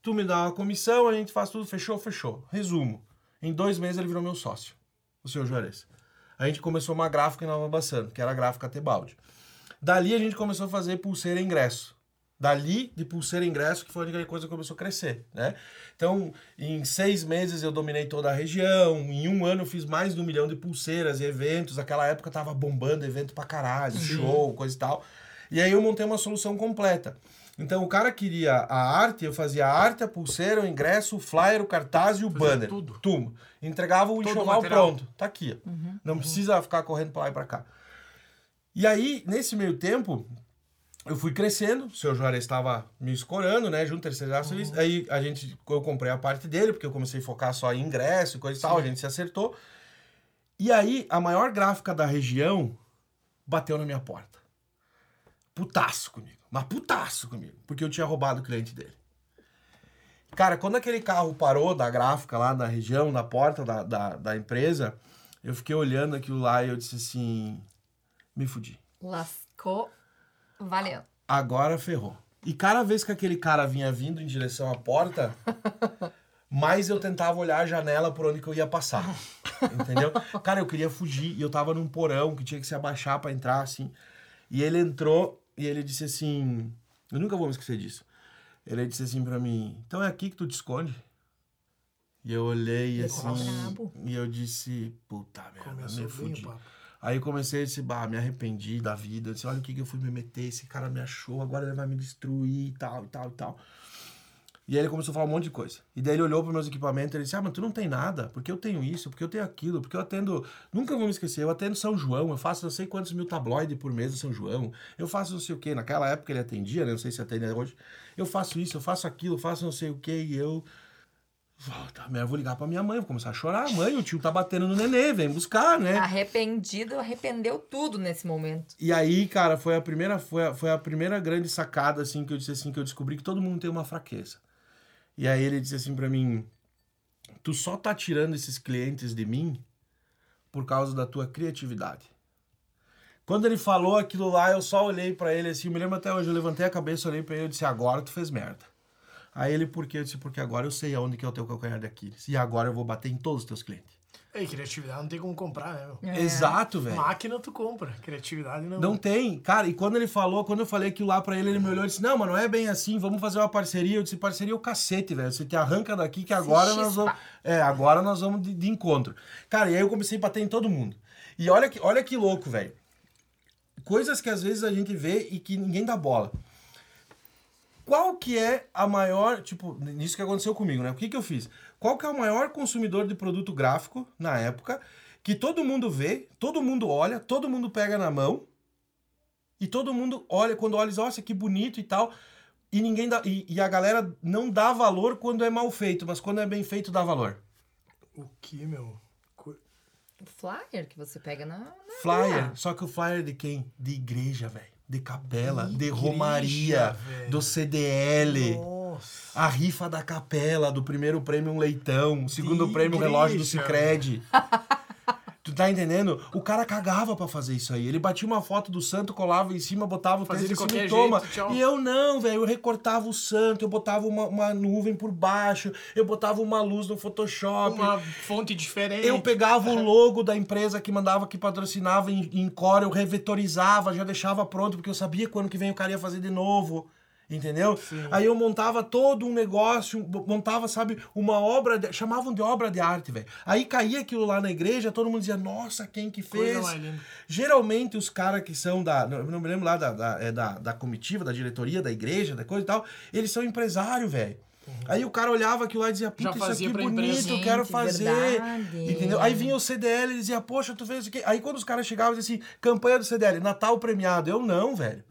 Tu me dá uma comissão, a gente faz tudo, fechou, fechou. Resumo. Em dois meses ele virou meu sócio, o seu Juarez. A gente começou uma gráfica em Nova Bassano, que era a gráfica Tebaldi. Dali a gente começou a fazer pulseira ingresso. Dali, de pulseira e ingresso, que foi onde a coisa começou a crescer, né? Então, em seis meses eu dominei toda a região. Em um ano eu fiz mais de um milhão de pulseiras e eventos. Naquela época tava bombando evento pra caralho, show, coisa e tal. E aí eu montei uma solução completa. Então o cara queria a arte, eu fazia a arte, a pulseira, o ingresso, o flyer, o cartaz e o Fazia banner. tudo. Tudo. Entregava o Todo enxoval pronto. Tá aqui. ó. Não precisa ficar correndo pra lá e pra cá. E aí, nesse meio tempo, eu fui crescendo, o seu Juarez estava me escorando, né, junto terceirizar serviço. Aí a gente, eu comprei a parte dele, porque eu comecei a focar só em ingresso e coisa e tal, a gente se acertou. E aí, a maior gráfica da região bateu na minha porta. Putaço comigo, mas putaço comigo, porque eu tinha roubado o cliente dele. Cara, quando aquele carro parou da gráfica lá na região, na porta da, da, da empresa, eu fiquei olhando aquilo lá e eu disse assim: me fudi. Lascou valendo. Agora ferrou. E cada vez que aquele cara vinha vindo em direção à porta, [LAUGHS] mais eu tentava olhar a janela por onde que eu ia passar. Entendeu? Cara, eu queria fugir e eu tava num porão que tinha que se abaixar pra entrar assim. E ele entrou e ele disse assim: Eu nunca vou me esquecer disso. Ele disse assim pra mim: Então é aqui que tu te esconde? E eu olhei assim. brabo. E eu disse: Puta merda, Começou me fudi. papo. Aí comecei a dizer, bah, me arrependi da vida. Eu disse, olha o que, que eu fui me meter, esse cara me achou, agora ele vai me destruir e tal, e tal, e tal. E aí ele começou a falar um monte de coisa. E daí ele olhou para meus equipamentos e ele disse, ah, mas tu não tem nada, porque eu tenho isso, porque eu tenho aquilo, porque eu atendo... Nunca vou me esquecer, eu atendo São João, eu faço não sei quantos mil tabloides por mês no São João, eu faço não sei o quê. Naquela época ele atendia, né? Não sei se atende hoje. Eu faço isso, eu faço aquilo, eu faço não sei o quê, e eu... Volta, eu vou ligar pra minha mãe, vou começar a chorar. Mãe, o tio tá batendo no nenê, vem buscar, né? Arrependido, arrependeu tudo nesse momento. E aí, cara, foi a primeira foi a, foi a primeira grande sacada assim que eu disse assim que eu descobri que todo mundo tem uma fraqueza. E aí ele disse assim pra mim: "Tu só tá tirando esses clientes de mim por causa da tua criatividade". Quando ele falou aquilo lá, eu só olhei pra ele assim, eu me lembro até hoje, eu levantei a cabeça, olhei pra ele e disse: "Agora tu fez merda". Aí ele, por quê? Eu disse: "Porque agora eu sei aonde que é o teu calcanhar de Aquiles. E agora eu vou bater em todos os teus clientes". É, e criatividade não tem como comprar, né, meu? É. Exato, velho. Máquina tu compra, criatividade não. Não tem. Cara, e quando ele falou, quando eu falei aquilo lá pra ele, ele me olhou e disse: Não, mas não é bem assim, vamos fazer uma parceria. Eu disse: Parceria é o cacete, velho. Você te arranca daqui que agora nós vamos. É, agora nós vamos de, de encontro. Cara, e aí eu comecei a bater em todo mundo. E olha que, olha que louco, velho. Coisas que às vezes a gente vê e que ninguém dá bola. Qual que é a maior, tipo, nisso que aconteceu comigo, né? O que que eu fiz? Qual que é o maior consumidor de produto gráfico na época que todo mundo vê, todo mundo olha, todo mundo pega na mão e todo mundo olha, quando olha, diz, nossa, que bonito e tal, e ninguém dá, e, e a galera não dá valor quando é mal feito, mas quando é bem feito dá valor. O que, meu? O flyer que você pega na. na Flyer, só que o flyer de quem? De igreja, velho. De capela, de Igreja, romaria, velho. do CDL. Nossa. A rifa da capela, do primeiro prêmio um leitão, segundo De prêmio um relógio do igreja. [LAUGHS] Tu tá entendendo? O cara cagava pra fazer isso aí. Ele batia uma foto do santo, colava em cima, botava o texto de cima e toma. jeito. E eu não, velho. Eu recortava o santo, eu botava uma, uma nuvem por baixo, eu botava uma luz no Photoshop. Uma fonte diferente. Eu pegava o logo da empresa que mandava, que patrocinava em, em core, eu revetorizava, já deixava pronto, porque eu sabia que ano que vem o cara ia fazer de novo. Entendeu? Aí eu montava todo um negócio, montava, sabe, uma obra, de- chamavam de obra de arte, velho. Aí caía aquilo lá na igreja, todo mundo dizia, nossa, quem que Coisa fez? mais linda. Geralmente os caras que são da. não- Eu não me lembro lá da, da, é da, da comitiva, da diretoria, da igreja, da coisa e tal, eles são empresário, velho. Aí o cara olhava aquilo lá e dizia, puta, isso aqui pra bonito, eu quero fazer. verdade. Entendeu? Aí vinha o CDL e dizia, poxa, tu fez isso aqui. Aí quando os caras chegavam, diziam assim, campanha do CDL, Natal premiado. Eu não, velho.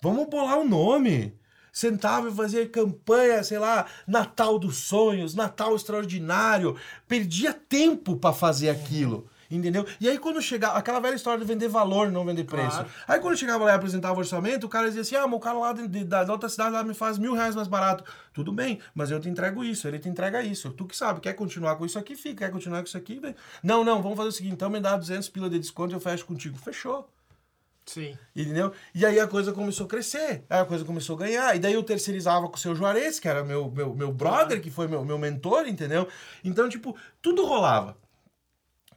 Vamos bolar o nome. Sentava e fazia campanha, sei lá, Natal dos Sonhos, Natal Extraordinário. Perdia tempo pra fazer aquilo. Entendeu? E aí quando chegava, aquela velha história de vender valor, não vender preço. Claro. Aí quando chegava lá e apresentava o orçamento, o cara dizia assim: ah, mas o cara lá de, de- da, da outra cidade lá me faz mil reais mais barato. Tudo bem, mas eu te entrego isso, ele te entrega isso. Tu que sabe, quer continuar com isso aqui, fica. Quer continuar com isso aqui, vem. Não, não, vamos fazer o seguinte: então me dá 200 pila de desconto e eu fecho contigo. Fechou. Sim. Entendeu? E aí a coisa começou a crescer, aí a coisa começou a ganhar. E daí eu terceirizava com o seu Juarez, que era meu, meu, meu brother, que foi meu, meu mentor, entendeu? Então, tipo, tudo rolava.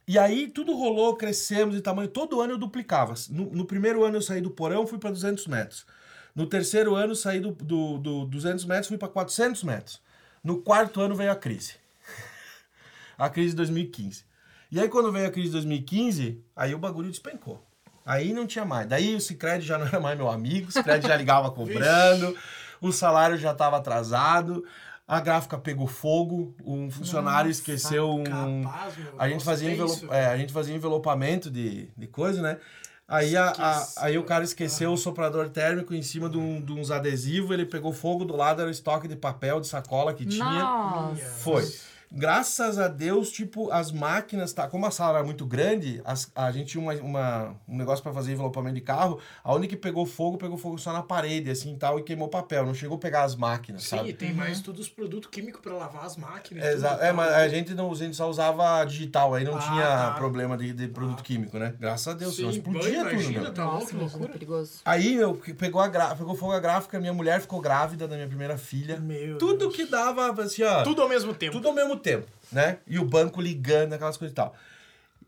E aí tudo rolou, crescemos de tamanho. Todo ano eu duplicava. No, no primeiro ano eu saí do porão, fui para 200 metros. No terceiro ano saí do, do, do 200 metros, fui para 400 metros. No quarto ano veio a crise. [LAUGHS] a crise de 2015. E aí quando veio a crise de 2015, aí o bagulho despencou. Aí não tinha mais. Daí o Cicred já não era mais meu amigo, o Cicred já [LAUGHS] ligava cobrando, o salário já estava atrasado, a gráfica pegou fogo, um funcionário Nossa, esqueceu um... Capaz. A gente, fazia envelo- é, a gente fazia envelopamento de, de coisa, né? Aí, a, a- aí o cara esqueceu o soprador térmico em cima de, um- de uns adesivos, ele pegou fogo do lado, era o estoque de papel, de sacola que tinha. Nossa. Foi. Graças a Deus, tipo, as máquinas, tá? Como a sala era muito grande, as- a gente tinha uma, uma- um negócio para fazer envelopamento de carro. A única que pegou fogo, pegou fogo só na parede, assim tal, e queimou papel. Não chegou a pegar as máquinas, Sim, sabe? e tem mais todos os produtos químicos pra lavar as máquinas. e Exa- tudo, é, mas a gente, não, a gente só usava digital, aí não Ah, tinha tá. problema de, de produto químico, né? Graças a Deus, senão Sim, explodia banho, tudo, imagina, tá louco, Nossa, loucura. perigoso. Aí, meu, que pegou, a gra- pegou fogo a gráfica, minha mulher ficou grávida da minha primeira filha. Meu tudo Deus. que dava, assim, ó. Tudo ao mesmo tempo. Tudo ao mesmo tempo, né? E o banco ligando, aquelas coisas e tal.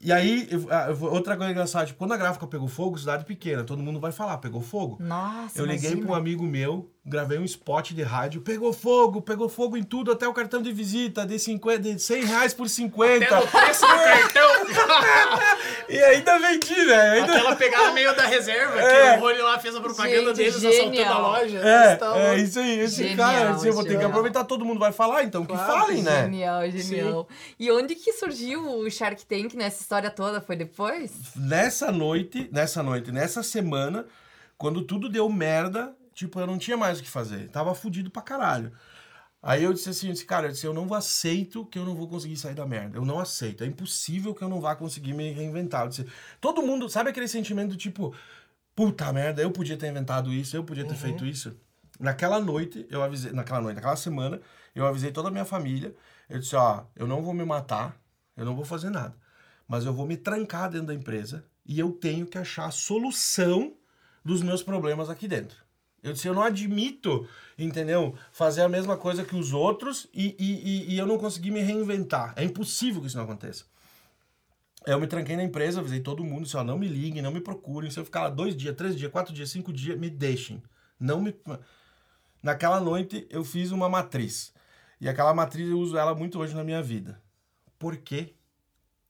E aí, eu- ah, eu outra coisa engraçada, tipo, quando a gráfica pegou fogo, cidade pequena, todo mundo vai falar, pegou fogo. Nossa, Eu liguei imagina. para um amigo meu, gravei um spot de rádio, pegou fogo, pegou fogo em tudo, até o cartão de visita, de, 50, de 100 reais por 50. Até no preço do cartão. [LAUGHS] E ainda vendi, né? Ainda... Aquela pegada meio da reserva, É. que o Rony lá fez a propaganda Gente, deles genial. assaltando a loja. É, é isso aí. Esse Genial, cara, assim, eu vou ter que aproveitar, todo mundo vai falar, então que Claro, falem, né? Genial, genial. E onde que surgiu o Shark Tank nessa história toda? Foi depois? Nessa noite, nessa noite, nessa semana, quando tudo deu merda, tipo, eu não tinha mais o que fazer. Tava fudido pra caralho. Aí eu disse assim, eu disse, cara, eu, disse, eu não aceito que eu não vou conseguir sair da merda. Eu não aceito. É impossível que eu não vá conseguir me reinventar. Eu disse, todo mundo, sabe aquele sentimento do tipo, puta merda, eu podia ter inventado isso, eu podia ter feito isso. Naquela noite, eu avisei, naquela noite, naquela semana, eu avisei toda a minha família. Eu disse, ó, eu não vou me matar, eu não vou fazer nada. Mas eu vou me trancar dentro da empresa e eu tenho que achar a solução dos meus problemas aqui dentro. Eu disse, eu não admito, entendeu? Fazer a mesma coisa que os outros e, e, e, eu não conseguir me reinventar. É impossível que isso não aconteça. Eu me tranquei na empresa, avisei todo mundo, disse, ó, não me liguem, não me procurem. Se eu ficar lá dois dias, três dias, quatro dias, cinco dias, me deixem. Não me... Naquela noite, eu fiz uma matriz. E aquela matriz eu uso ela muito hoje na minha vida. Por quê?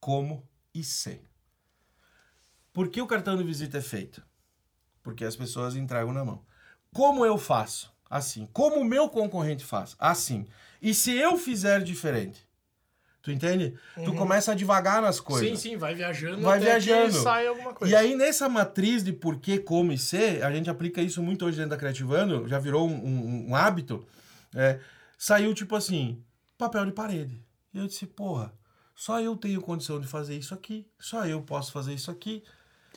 Como e sem. Por que o cartão de visita é feito? Porque as pessoas entregam na mão. Como eu faço? Assim. Como o meu concorrente faz? Assim. E se eu fizer diferente? Tu entende? Uhum. Tu começa a devagar nas coisas. Sim, sim, vai viajando vai viajando. sai alguma coisa. E aí, nessa matriz de porquê, como e ser, a gente aplica isso muito hoje dentro da Creativando, já virou um, um, um hábito. É, saiu tipo assim, papel de parede. E eu disse, porra, só eu tenho condição de fazer isso aqui, só eu posso fazer isso aqui.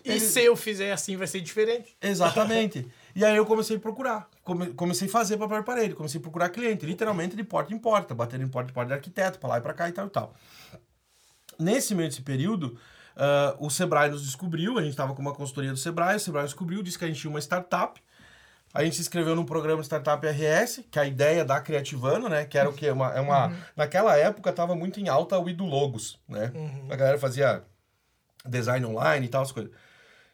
E Ele... se eu fizer assim, vai ser diferente. Exatamente. [LAUGHS] e aí eu comecei a procurar. Come... Comecei a fazer papel de parede, comecei a procurar cliente, literalmente de porta em porta, batendo em porta em porta de arquiteto, para lá e para cá e tal e tal. Nesse meio desse período, uh, o Sebrae nos descobriu, a gente estava com uma consultoria do Sebrae, o Sebrae descobriu, disse que a gente tinha uma startup, a gente se inscreveu num programa Startup RS, que é a ideia da Criativano, né? Que era o quê? Uma, é uma, uhum. Naquela época tava muito em alta o Idologos, né? Uhum. A galera fazia design online e tal, as coisas.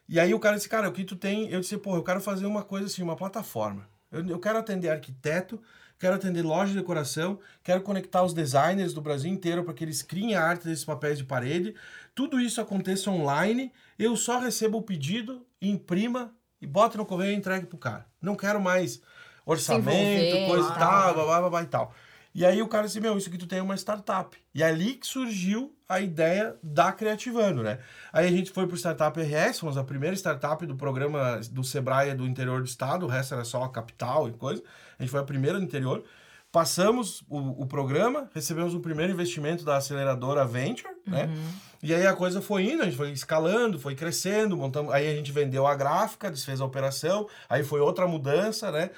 E aí o cara disse, cara, o que tu tem? Eu disse, pô, eu quero fazer uma coisa assim, uma plataforma. Eu, eu quero atender arquiteto, quero atender loja de decoração, quero conectar os designers do Brasil inteiro para que eles criem a arte desses papéis de parede. Tudo isso aconteça online, eu só recebo o pedido, imprima, e bota no correio e entregue pro cara. Não quero mais orçamento, coisa e tal, blá, blá, blá, e tal. E aí o cara disse, meu, isso aqui tu tem uma startup. E é ali que surgiu a ideia da Criativando, né? Aí a gente foi pro Startup RS, fomos a primeira startup do programa do Sebrae do interior do estado, o resto era só a capital e coisa. A gente foi a primeira no interior. Passamos o, o programa, recebemos o primeiro investimento da aceleradora Venture, né? Uhum. E aí a coisa foi indo, a gente foi escalando, foi crescendo, montamos, aí a gente vendeu a gráfica, desfez a operação, aí foi outra mudança, né?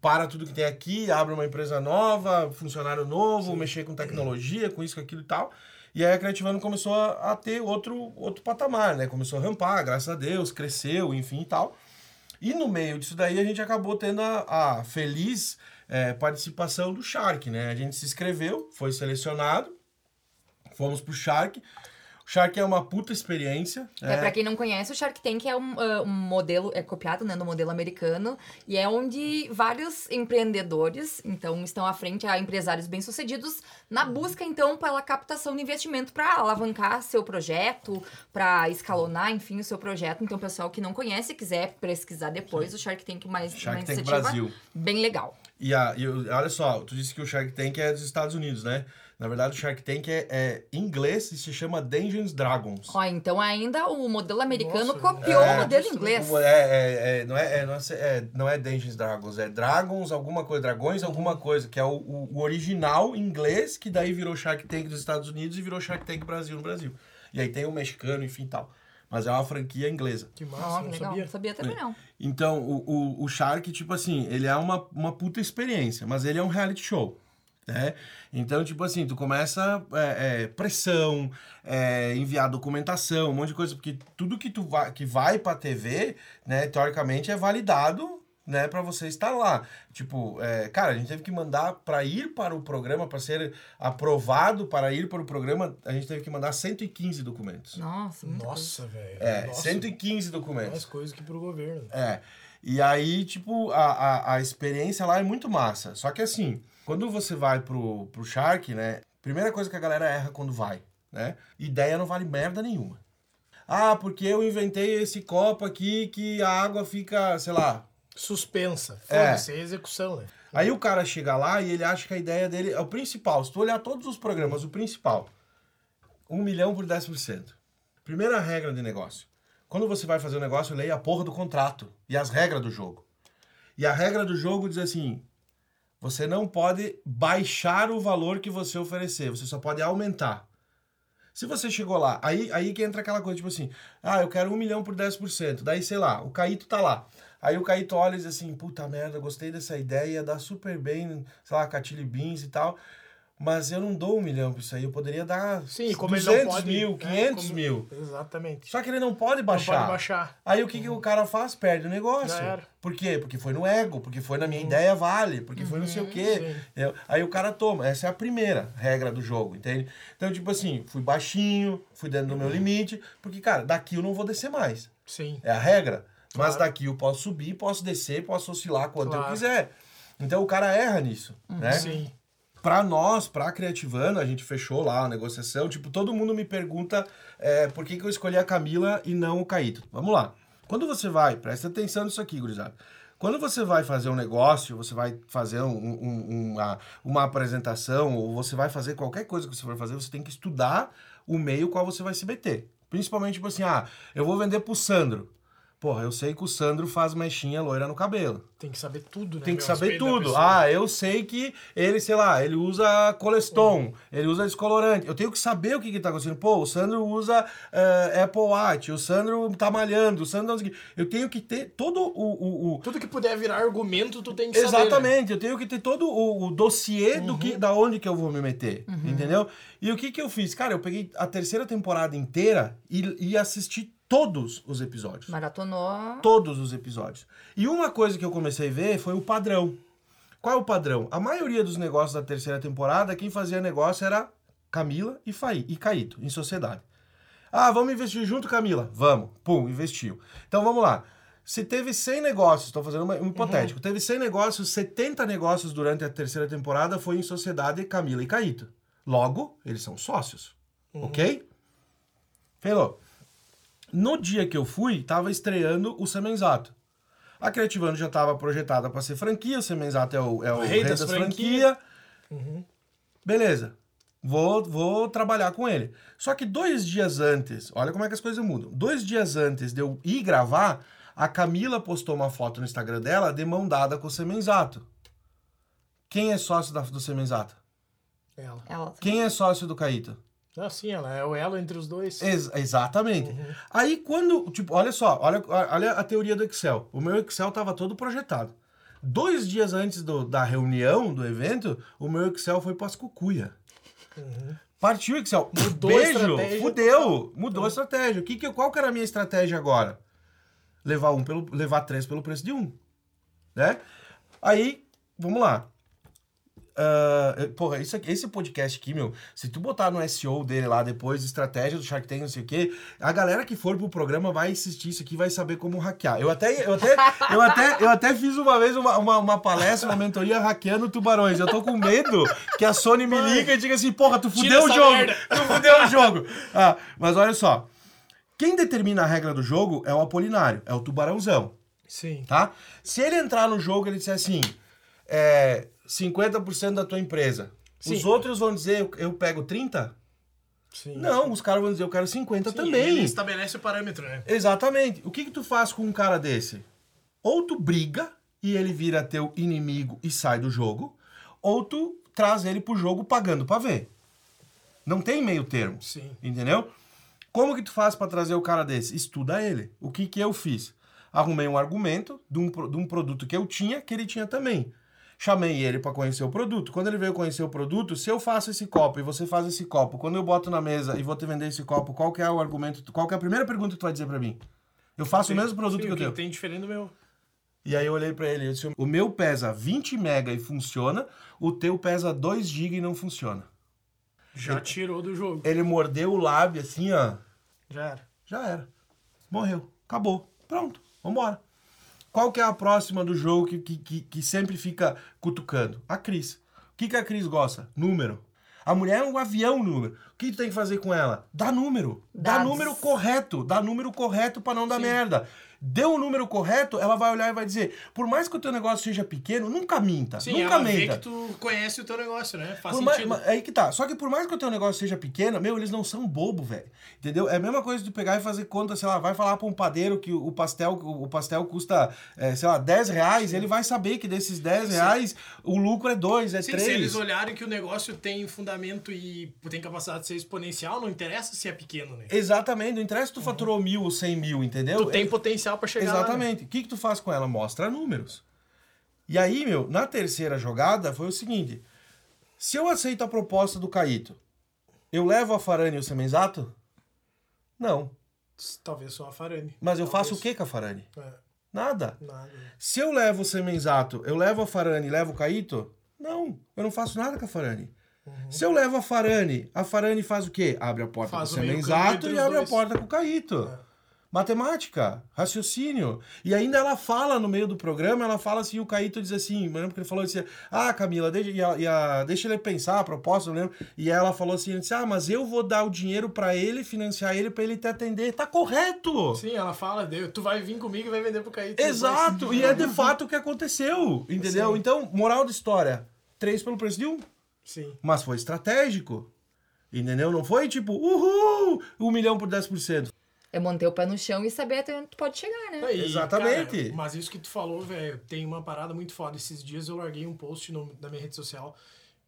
Para tudo que tem aqui, abre uma empresa nova, funcionário novo, Sim. mexer com tecnologia, com isso, com aquilo e tal. E aí a Creativano começou a, a, ter outro, outro patamar, né? Começou a rampar, graças a Deus, cresceu, enfim e tal. E no meio disso daí a gente acabou tendo a, a feliz é, participação do Shark, né? A gente se inscreveu, foi selecionado, fomos pro Shark. Shark é uma puta experiência. É, é. Pra quem não conhece, o Shark Tank é um, uh, um modelo, é copiado né, no modelo americano, e é onde vários empreendedores, então, estão à frente a empresários bem-sucedidos, na busca, então, pela captação de investimento para alavancar seu projeto, para escalonar, enfim, o seu projeto. Então, pessoal que não conhece, quiser pesquisar depois, Sim. o Shark Tank mais Shark uma Tank Brasil. bem legal. E, a, e olha só, tu disse que o Shark Tank é dos Estados Unidos, né? Na verdade, o Shark Tank é, é inglês e se chama Dungeons Dragons. Ó, então ainda o modelo americano Nossa, copiou é, o modelo inglês. É, é, é, não, é, é, não, é, é, não é Dungeons Dragons, é Dragons alguma coisa, Dragões alguma coisa, que é o, o, o, original inglês, que daí virou Shark Tank dos Estados Unidos e virou Shark Tank Brasil no Brasil. E aí tem o mexicano, enfim tal. Mas é uma franquia inglesa. Que massa, oh, não legal. sabia. Não sabia também não. Então, o, o, o Shark, tipo assim, ele é uma, uma puta experiência, mas ele é um reality show né? Então, tipo assim, tu começa é, é, pressão, é, enviar documentação, um monte de coisa, porque tudo que tu vai, que vai pra TV, né, teoricamente é validado né, para você estar lá. Tipo, é, cara, a gente teve que mandar para ir para o programa, para ser aprovado para ir para o programa, a gente teve que mandar 115 documentos. Nossa, Nossa, velho. É, Nossa. 115 documentos. Mais coisas que pro governo. É. E aí, tipo, a, a, a experiência lá é muito massa. Só que assim, quando você vai pro, pro Shark, né? Primeira coisa que a galera erra quando vai, né? Ideia não vale merda nenhuma. Ah, porque eu inventei esse copo aqui que a água fica, sei lá. Suspensa. Foda-se, é. é execução, né? Aí o cara chega lá e ele acha que a ideia dele é o principal. Se tu olhar todos os programas, o principal. Um milhão por 10%. Primeira regra de negócio. Quando você vai fazer o um negócio, leia a porra do contrato e as regras do jogo. E a regra do jogo diz assim: você não pode baixar o valor que você oferecer, você só pode aumentar. Se você chegou lá, aí, aí que entra aquela coisa, tipo assim, ah, eu quero um milhão por 10%. Daí, sei lá, o Caíto tá lá. Aí o Caíto olha e diz assim, puta merda, gostei dessa ideia, dá super bem, sei lá, Catile Beans e tal. Mas eu não dou um milhão pra isso aí. Eu poderia dar Sim, como 200 ele não pode... mil, né, 500 como- mil. Exatamente. Só que ele não pode baixar. Não pode baixar. Aí o que, que o cara faz? Perde o negócio. Uhum. Por quê? Porque foi no ego, porque foi na minha ideia vale, porque foi não sei o quê. Sim. Entendeu? Aí o cara toma. Essa é a primeira regra do jogo, entende? Então, tipo assim, fui baixinho, fui dentro do Uhum. meu limite, porque, cara, daqui eu não vou descer mais. Sim. É a regra. Mas Claro. daqui eu posso subir, posso descer, posso oscilar quanto eu Claro. Uhum. quiser. Então o cara erra nisso, né? Sim. Pra nós, pra Criativano, a gente fechou lá a negociação. Tipo, todo mundo me pergunta é, por que, que eu escolhi a Camila e não o Caíto. Vamos lá. Quando você vai, presta atenção nisso aqui, gurizada. Quando você vai fazer um negócio, você vai fazer um- um- uma, uma apresentação, ou você vai fazer qualquer coisa que você for fazer, você tem que estudar o meio qual você vai se meter. Principalmente, tipo assim, ah, eu vou vender pro Sandro. Porra, eu sei que o Sandro faz mechinha loira no cabelo. Tem que saber tudo, né? Tem que meu, saber tudo. Ah, eu sei que ele, sei lá, ele usa Coleston, ele usa descolorante. Eu tenho que saber o que, que tá acontecendo. Pô, o Sandro usa eh, Apple Watch, o Sandro tá malhando, o Sandro. não sei o quê. Eu tenho que ter todo o. o- o- Tudo que puder virar argumento, tu tem que saber. né? Exatamente, eu tenho que ter todo o, o dossiê do Uhum. que, da onde que eu vou me meter, entendeu? E o que que eu fiz? Cara, eu peguei a terceira temporada inteira e, e assisti todos os episódios Maratonou. todos os episódios. E uma coisa que eu comecei a ver foi o padrão. Qual é o padrão? A maioria dos negócios da terceira temporada, quem fazia negócio era Camila e Faí, e Caíto, em sociedade. Ah, vamos investir junto, Camila? Vamos. Pum, investiu. Então vamos lá. Se teve 100 negócios, estou fazendo uma- um hipotético, teve 100 negócios, 70 negócios durante a terceira temporada foi em sociedade Camila e Caíto. Logo, eles são sócios. Ok? Felô, no dia que eu fui, tava estreando o Semenzato. A Criativano já estava projetada para ser franquia, o Semenzato é o, é o rei, das, franquias. Beleza. Vou, vou trabalhar com ele. Só que dois dias antes, olha como é que as coisas mudam. Dois dias antes de eu ir gravar, a Camila postou uma foto no Instagram dela de mão dada com o Semenzato. Quem é sócio da- do Semenzato? Ela. Ela. Quem é sócio do Caíto? Ah, sim, ela é o elo entre os dois. Ex- exatamente. Aí quando, tipo, olha só, olha, olha a teoria do Excel. O meu Excel tava todo projetado. Dois dias antes do- da reunião, do evento, o meu Excel foi pras cucuia. Partiu o Excel. Mudou Beijo, fudeu. Mudou a estratégia. O que que, qual que era a minha estratégia agora? Levar um pelo, levar três pelo preço de um. Né? Aí, vamos lá. Ah, eh, porra, isso aqui, esse podcast aqui, meu, se tu botar no SEO dele lá depois, estratégia do Shark Tank, não sei o quê, a galera que for pro programa vai assistir isso aqui vai saber como hackear. Eu até, eu até, eu até, eu até fiz uma vez uma, uma, uma palestra, uma mentoria hackeando tubarões. Eu tô com medo que a Sony me liga e diga assim, porra, tu fudeu o jogo! merda. Tu fudeu o jogo! Ah, mas olha só. Quem determina a regra do jogo é o Apolinário, é o tubarãozão Sim. tá? Se ele entrar no jogo e ele disser assim, é, 50% da tua empresa, os Sim. outros vão dizer, eu, eu pego 30? Sim. Não, os caras vão dizer, eu quero 50 Sim, também. Ele estabelece o parâmetro, né? Exatamente. O que que tu faz com um cara desse? Ou tu briga e ele vira teu inimigo e sai do jogo, ou tu traz ele pro jogo pagando pra ver. Não tem meio termo. Sim. Entendeu? Como que tu faz pra trazer o cara desse? Estuda ele. O que que eu fiz? Arrumei um argumento de um, de um produto que eu tinha, que ele tinha também. Chamei ele pra conhecer o produto. Quando ele veio conhecer o produto, se eu faço esse copo e você faz esse copo, quando eu boto na mesa e vou te vender esse copo, qual que é o argumento? Qual que é a primeira pergunta que tu vai dizer pra mim? Eu faço o mesmo produto Sim, que o eu tenho. tem diferente do meu. E aí eu olhei pra ele e disse: "O meu pesa 20 mega e funciona, o teu pesa 2 GB e não funciona". Já tirou do jogo. Ele mordeu o lábio assim, ó. Já era. Já era. Morreu. Acabou. Pronto. Vambora. Qual que é a próxima do jogo que, que, que, sempre fica cutucando? A Cris. O que, que a Cris gosta? Número. A mulher é um avião número. O que tu tem que fazer com ela? Dá número. Dá Dados. número correto. Dá número correto pra não dar merda. Deu o número correto, ela vai olhar e vai dizer: por mais que o teu negócio seja pequeno, nunca minta. Sim, nunca ela vê minta. que tu conhece o teu negócio, né? Faz Por mais- sentido. ma- aí que tá. Só que por mais que o teu negócio seja pequeno, meu, eles não são bobo, velho. Entendeu? É a mesma coisa de pegar e fazer conta, sei lá, vai falar pra um padeiro que o pastel, o pastel custa, é, sei lá, 10 reais, ele vai saber que desses 10 reais o lucro é 2, é Sim, 3. se eles olharem que o negócio tem fundamento e tem capacidade de ser exponencial, não interessa se é pequeno, né? Exatamente, não interessa se tu faturou mil ou 100 mil, entendeu? Tu tem É- potencial pra chegar lá. né? Exatamente. O que, que tu faz com ela? Mostra números. E aí, meu, na terceira jogada foi o seguinte: Se eu aceito a proposta do Caíto, eu levo a Farani e o Semenzato? Não. Talvez só a Farani. Mas eu Talvez. faço o que com a Farani? É, Nada. nada. Se eu levo o Semenzato, eu levo a Farani e levo o Caíto? Não, eu não faço nada com a Farani. Se eu levo a Farani, a Farani faz o quê? Abre a porta Faz com o Semenzato e abre a dois. porta com o Caíto. Matemática, raciocínio. E ainda ela fala no meio do programa, ela fala assim, o Caíto diz assim, eu lembro que ele falou assim, ah, Camila, deixa, e a- e a- deixa ele pensar a proposta, eu lembro. E ela falou assim, disse, ah, mas eu vou dar o dinheiro pra ele, financiar ele, pra ele te atender. Tá correto! Sim, ela fala, "Deu, tu vai vir comigo e vai vender pro Caíto. Exato! E é de [LAUGHS] fato o que aconteceu, entendeu? Sim. Então, moral da história, três pelo preço de um. Sim. Mas foi estratégico. Entendeu? Não foi tipo, uhul, um milhão por 10%. É manter o pé no chão e saber até onde tu pode chegar, né? Exatamente. cara, mas isso que tu falou, velho, tem uma parada muito foda. Esses dias eu larguei um post no- na minha rede social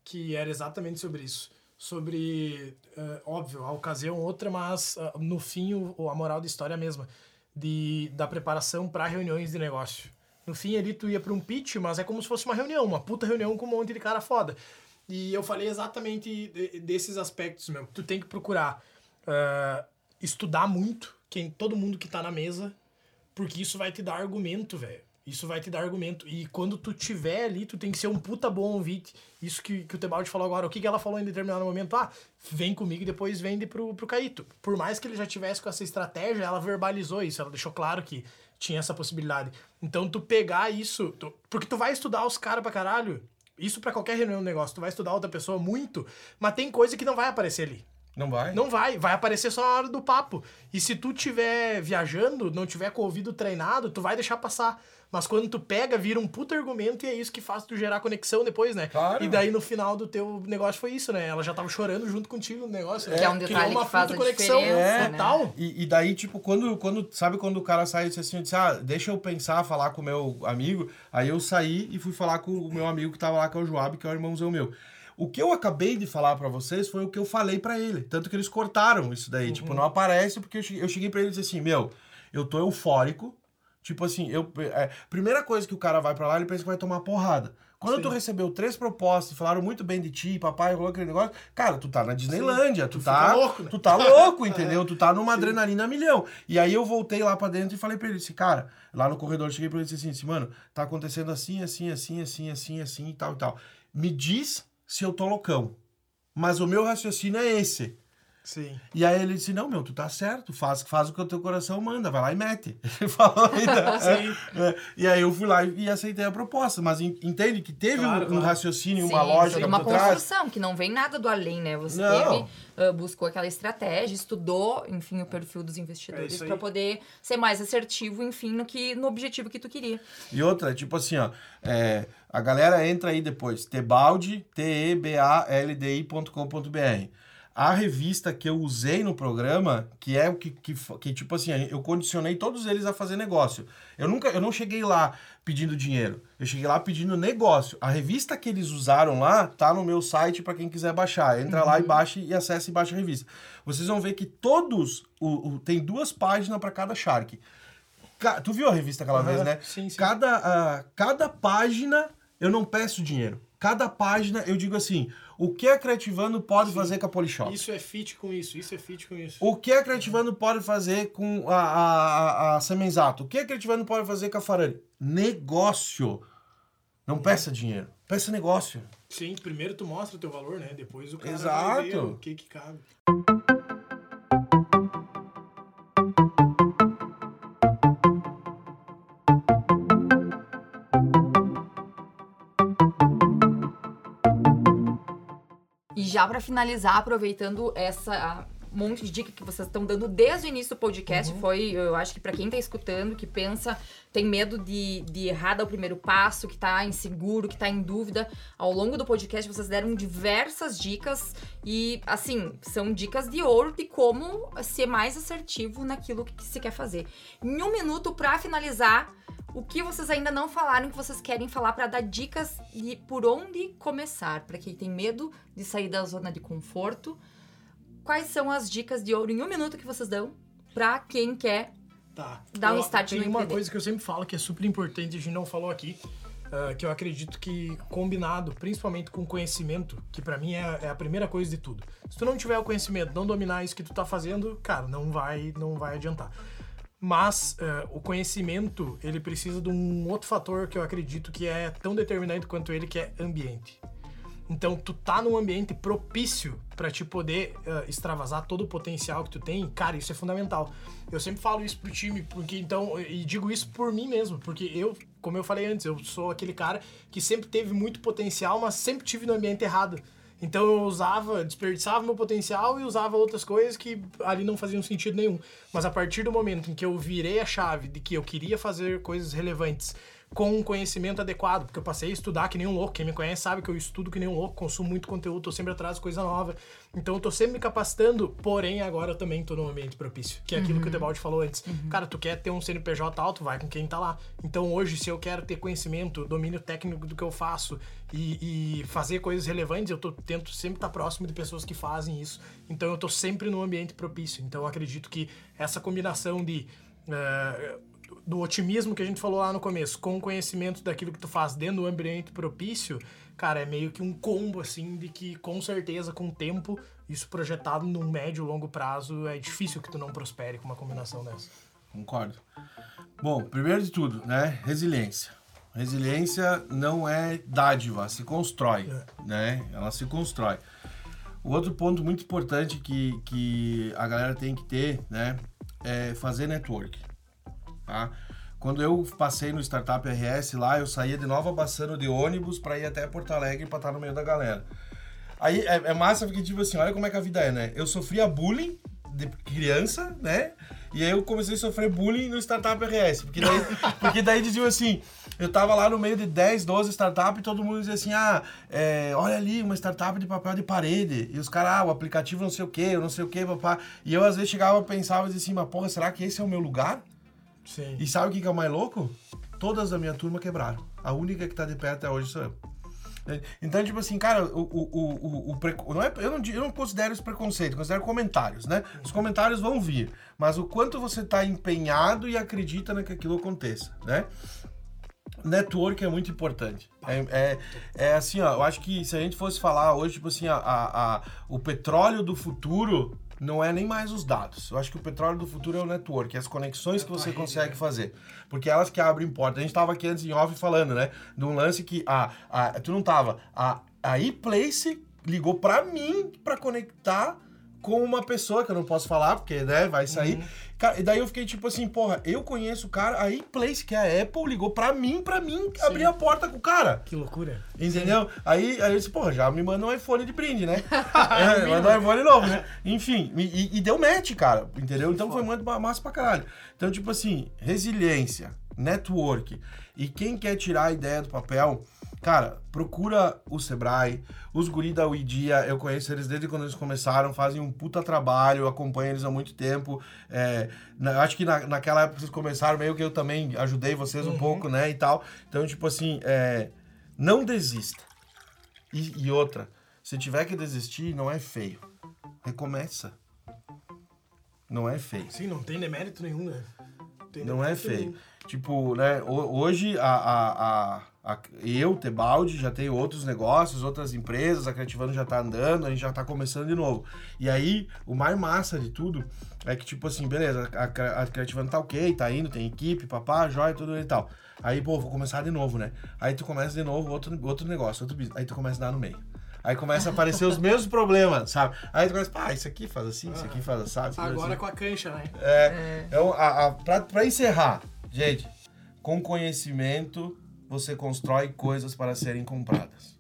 que era exatamente sobre isso. Sobre, eh, óbvio, a ocasião outra, mas ah, no fim o, a moral da história é a mesma. De, da preparação para reuniões de negócio. No fim ali tu ia para um pitch, mas é como se fosse uma reunião, uma puta reunião com um monte de cara foda. E eu falei exatamente de- desses aspectos mesmo. Tu tem que procurar ah, estudar muito, quem todo mundo que tá na mesa, porque isso vai te dar argumento, velho. Isso vai te dar argumento. E quando tu tiver ali, tu tem que ser um puta bom ouvinte. Isso que, que o Tebaldi falou agora. O que, que ela falou em determinado momento? Ah, vem comigo e depois vende pro, pro Caíto. Por mais que ele já tivesse com essa estratégia, ela verbalizou isso. Ela deixou claro que tinha essa possibilidade. Então, tu pegar isso... tu- porque tu vai estudar os caras pra caralho. Isso pra qualquer reunião de negócio. Tu vai estudar outra pessoa muito, mas tem coisa que não vai aparecer ali. Não vai? Não vai, vai aparecer só na hora do papo. E se tu tiver viajando, não tiver com o ouvido treinado, tu vai deixar passar. Mas quando tu pega, vira um puta argumento e é isso que faz tu gerar conexão depois, né? Claro. E daí no final do teu negócio foi isso, né? Ela já tava chorando junto contigo no negócio. né? Que é um Criou detalhe uma que faz puta a conexão né? total. E, e daí, tipo, quando, quando. Sabe quando o cara sai e disse assim, eu disse, ah, deixa eu pensar, falar com o meu amigo. Aí eu saí e fui falar com o meu amigo que tava lá, que é o Joab, que é o irmãozão meu. O que eu acabei de falar pra vocês foi o que eu falei pra ele. Tanto que eles cortaram isso daí. Tipo, não aparece, porque eu cheguei, eu cheguei pra ele e disse assim, meu, eu tô eufórico. Tipo assim, eu. É, primeira coisa que o cara vai pra lá, ele pensa que vai tomar porrada. Quando Sim. tu recebeu três propostas, falaram muito bem de ti, papai rolou aquele negócio, cara, tu tá na Disneylândia, tu, Tu tá. louco, né? Tu tá louco, [LAUGHS] entendeu? Tu tá numa adrenalina a milhão. E aí eu voltei lá pra dentro e falei pra ele, disse, cara, lá no corredor, eu cheguei pra ele e disse assim, mano, tá acontecendo assim, assim, assim, assim, assim, assim e tal e tal. Me diz se eu tô loucão. Mas o meu raciocínio é esse. Sim. E aí ele disse, não, meu, tu tá certo, faz, faz o que o teu coração manda, vai lá e mete. [LAUGHS] Ele falou ainda. [LAUGHS] Sim. É, e aí eu fui lá e, aceitei a proposta. Mas en- entende que teve Claro, um, um claro. raciocínio, Sim, uma lógica uma por trás. construção, que não vem nada do além, né? Você Não. teve, ah, buscou aquela estratégia, estudou, enfim, o perfil dos É investidores aí. pra poder ser mais assertivo, enfim, no, que, no objetivo que tu queria. E outra, tipo assim, ó, é, a galera entra aí depois, tebaldi, T-E-B-A-L-D-I.com.br. A revista que eu usei no programa, que é o que, que, que, tipo assim, eu condicionei todos eles a fazer negócio. Eu nunca, eu não cheguei lá pedindo dinheiro, eu cheguei lá pedindo negócio. A revista que eles usaram lá tá no meu site para quem quiser baixar. Entra lá e baixa e acessa e baixa a revista. Vocês vão ver que todos, o, o- tem duas páginas para cada Shark. Ca- Tu viu a revista aquela Aham, vez, né? sim, sim. Cada, ah, cada página eu não peço dinheiro. Cada página eu digo assim: o que a Creativando pode fazer com a Polishop? Isso é fit com isso, isso é fit com isso. O que a Creativando pode fazer com a, a, a, a Semenzato? O que a Creativando pode fazer com a Farani? Negócio. Não peça dinheiro. Peça negócio. Sim, primeiro tu mostra o teu valor, né? Depois o cara vai Exato. ver o que que cabe. Já pra finalizar, aproveitando essa monte de dica que vocês estão dando desde o início do podcast, foi, eu acho que pra quem tá escutando, que pensa, tem medo de, de errar dar o primeiro passo, que tá inseguro, que tá em dúvida, ao longo do podcast vocês deram diversas dicas e, assim, são dicas de ouro de como ser mais assertivo naquilo que se quer fazer. Em um minuto, pra finalizar, o que vocês ainda não falaram que vocês querem falar pra dar dicas de por onde começar, Pra quem tem medo de sair da zona de conforto? Quais são as dicas de ouro em um minuto que vocês dão pra quem quer? Tá. Dá um Eu- start Tem no uma empreender. coisa que eu sempre falo que é super importante, a gente não falou aqui. uh, que eu acredito que combinado, principalmente com conhecimento, que para mim é, é, a primeira coisa de tudo. Se tu não tiver o conhecimento, não dominar isso que tu tá fazendo, cara, não vai, não vai adiantar. Mas uh, o conhecimento, ele precisa de um outro fator que eu acredito que é tão determinante quanto ele, que é ambiente. Então, tu tá num ambiente propício para te poder uh, extravasar todo o potencial que tu tem, cara, isso é fundamental. Eu sempre falo isso pro time, porque então, e digo isso por mim mesmo, porque eu, como eu falei antes, eu sou aquele cara que sempre teve muito potencial, mas sempre tive no ambiente errado. Então eu usava, desperdiçava meu potencial e usava outras coisas que ali não faziam sentido nenhum. Mas a partir do momento em que eu virei a chave de que eu queria fazer coisas relevantes com um conhecimento adequado, porque eu passei a estudar que nem um louco. Quem me conhece sabe que eu estudo que nem um louco, consumo muito conteúdo, tô sempre atrás de coisa nova. Então eu tô sempre me capacitando, porém agora eu também tô num ambiente propício, que é aquilo uhum. que o Debalde falou antes. Uhum. Cara, tu quer ter um CNPJ alto, vai com quem tá lá. Então hoje, se eu quero ter conhecimento, domínio técnico do que eu faço e, e fazer coisas relevantes, eu tô, tento sempre estar tá próximo de pessoas que fazem isso. Então eu tô sempre num ambiente propício. Então eu acredito que essa combinação de. Uh, do otimismo que a gente falou lá no começo, com o conhecimento daquilo que tu faz dentro do ambiente propício, cara, é meio que um combo, assim, de que com certeza, com o tempo, isso projetado num médio, longo prazo, é difícil que tu não prospere com uma combinação dessa. Concordo. Bom, primeiro de tudo, né, resiliência. Resiliência não é dádiva, se constrói, é. né? Ela se constrói. O outro ponto muito importante que, que a galera tem que ter, né, é fazer network. Tá? Quando eu passei no Startup RS lá, eu saía de Nova Bassano de ônibus para ir até Porto Alegre para estar no meio da galera. Aí é, é, massa porque, tipo assim, olha como é que a vida é, né? Eu sofria bullying de criança, né? E aí eu comecei a sofrer bullying no Startup RS. Porque daí, [LAUGHS] porque daí diziam assim, eu tava lá no meio de 10, 12 startups e todo mundo dizia assim, ah, é, olha ali, uma startup de papel de parede. E os caras, ah, o aplicativo não sei o que, eu não sei o que, papá. E eu às vezes chegava e pensava assim, mas porra, será que esse é o meu lugar? Sim. E sabe o que é o mais louco? Todas da minha turma quebraram. A única que tá de pé até hoje sou eu. Então, tipo assim, cara, o, o, o, o, não é, eu, não, eu não considero isso preconceito, considero comentários, né? Os comentários vão vir, mas o quanto você tá empenhado e acredita que aquilo aconteça, né? Network é muito importante. É, é, é, assim, ó, eu acho que se a gente fosse falar hoje, tipo assim, a, a, a o petróleo do futuro não é nem mais os dados. Eu acho que o petróleo do futuro é o network, é as conexões que você consegue fazer. Porque elas que abrem porta. A gente estava aqui antes em off falando, né? De um lance que a, a tu não tava. A, a ePlace ligou para mim para conectar com uma pessoa que eu não posso falar, porque, né, vai sair. Uhum. Cara, e daí eu fiquei tipo assim, porra, eu conheço o cara, a Place, que é a Apple, ligou pra mim, pra mim, Sim. abrir a porta com o cara. Que loucura. Entendeu? Aí, aí eu disse, porra, já me manda um iPhone de brinde, né? [LAUGHS] é, manda um iPhone novo, né? Enfim, e, e deu match, cara, entendeu? Então foi muito massa pra caralho. Então, tipo assim, resiliência, network. E quem quer tirar a ideia do papel, cara, procura o Sebrae, os guri da Uidia, eu conheço eles desde quando eles começaram, fazem um puta trabalho, acompanho eles há muito tempo. É, na, acho que na, naquela época vocês começaram, meio que eu também ajudei vocês um uhum. pouco, né, e tal. Então, tipo assim, é, não desista. E, e outra, se tiver que desistir, não é feio. Recomeça. Não é feio. Sim, não tem demérito nenhum, né? Não é feio. Nenhum. Tipo, né, hoje a, a a, eu, Tebaldi, já tenho outros negócios, outras empresas, a Creativano já tá andando, a gente já tá começando de novo. E aí, o mais massa de tudo é que, tipo assim, beleza, a, a Creativano tá ok, tá indo, tem equipe, papá, jóia, tudo e tal. Aí, pô, vou começar de novo, né? Aí tu começa de novo outro, outro negócio, outro business. Aí tu começa a dar no meio. Aí começa a aparecer os mesmos problemas, sabe? Aí tu começa, pá, isso aqui faz assim, isso aqui faz assim. Agora assim. com a cancha, né? É. é. Então, a, a, pra, pra encerrar, gente, com conhecimento você constrói coisas para serem compradas.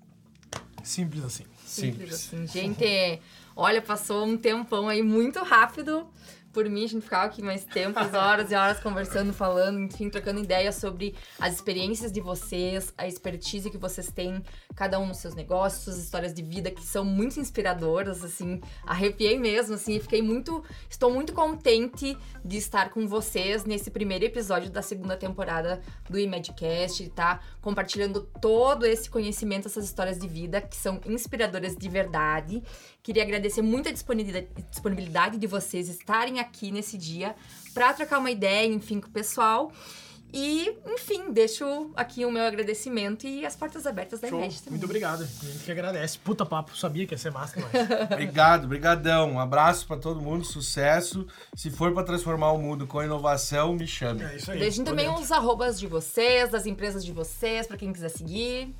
Simples assim. Simples, Simples. assim. Gente, olha, passou um tempão aí muito rápido por mim, a gente ficava aqui mais tempo, horas e horas conversando, falando, enfim, trocando ideias sobre as experiências de vocês, a expertise que vocês têm, cada um nos seus negócios, suas histórias de vida que são muito inspiradoras, assim, arrepiei mesmo, assim, fiquei muito, estou muito contente de estar com vocês nesse primeiro episódio da segunda temporada do Imedcast, tá? Compartilhando todo esse conhecimento, essas histórias de vida que são inspiradoras de verdade. Queria agradecer muito a disponibilidade de vocês estarem aqui nesse dia para trocar uma ideia, enfim, com o pessoal. E, enfim, deixo aqui o meu agradecimento e as portas abertas da. Imed também. Muito obrigado. A gente que agradece. Puta papo, sabia que ia ser massa demais. [LAUGHS] [LAUGHS] Obrigado, brigadão. Um abraço pra todo mundo, sucesso. Se for pra transformar o mundo com inovação, me chame. É isso aí. Deixem também dentro. os arrobas de vocês, das empresas de vocês, pra quem quiser seguir.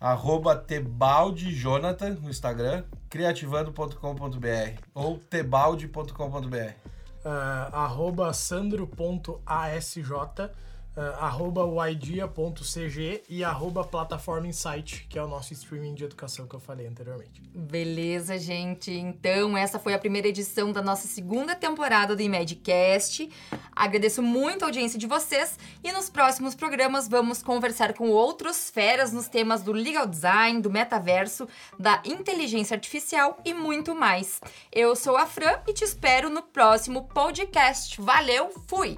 Arroba Tebalde Jonathan no Instagram, criativando.com.br ou tebalde.com.br. Ah, arroba sandro.asj, ah, arroba waidia.cg e arroba plataforma insight, que é o nosso streaming de educação que eu falei anteriormente. Beleza, gente. Então, essa foi a primeira edição da nossa segunda temporada do IMEDcast. Agradeço muito a audiência de vocês e nos próximos programas vamos conversar com outros feras nos temas do legal design, do metaverso, da inteligência artificial e muito mais. Eu sou a Fran e te espero no próximo podcast. Valeu, fui!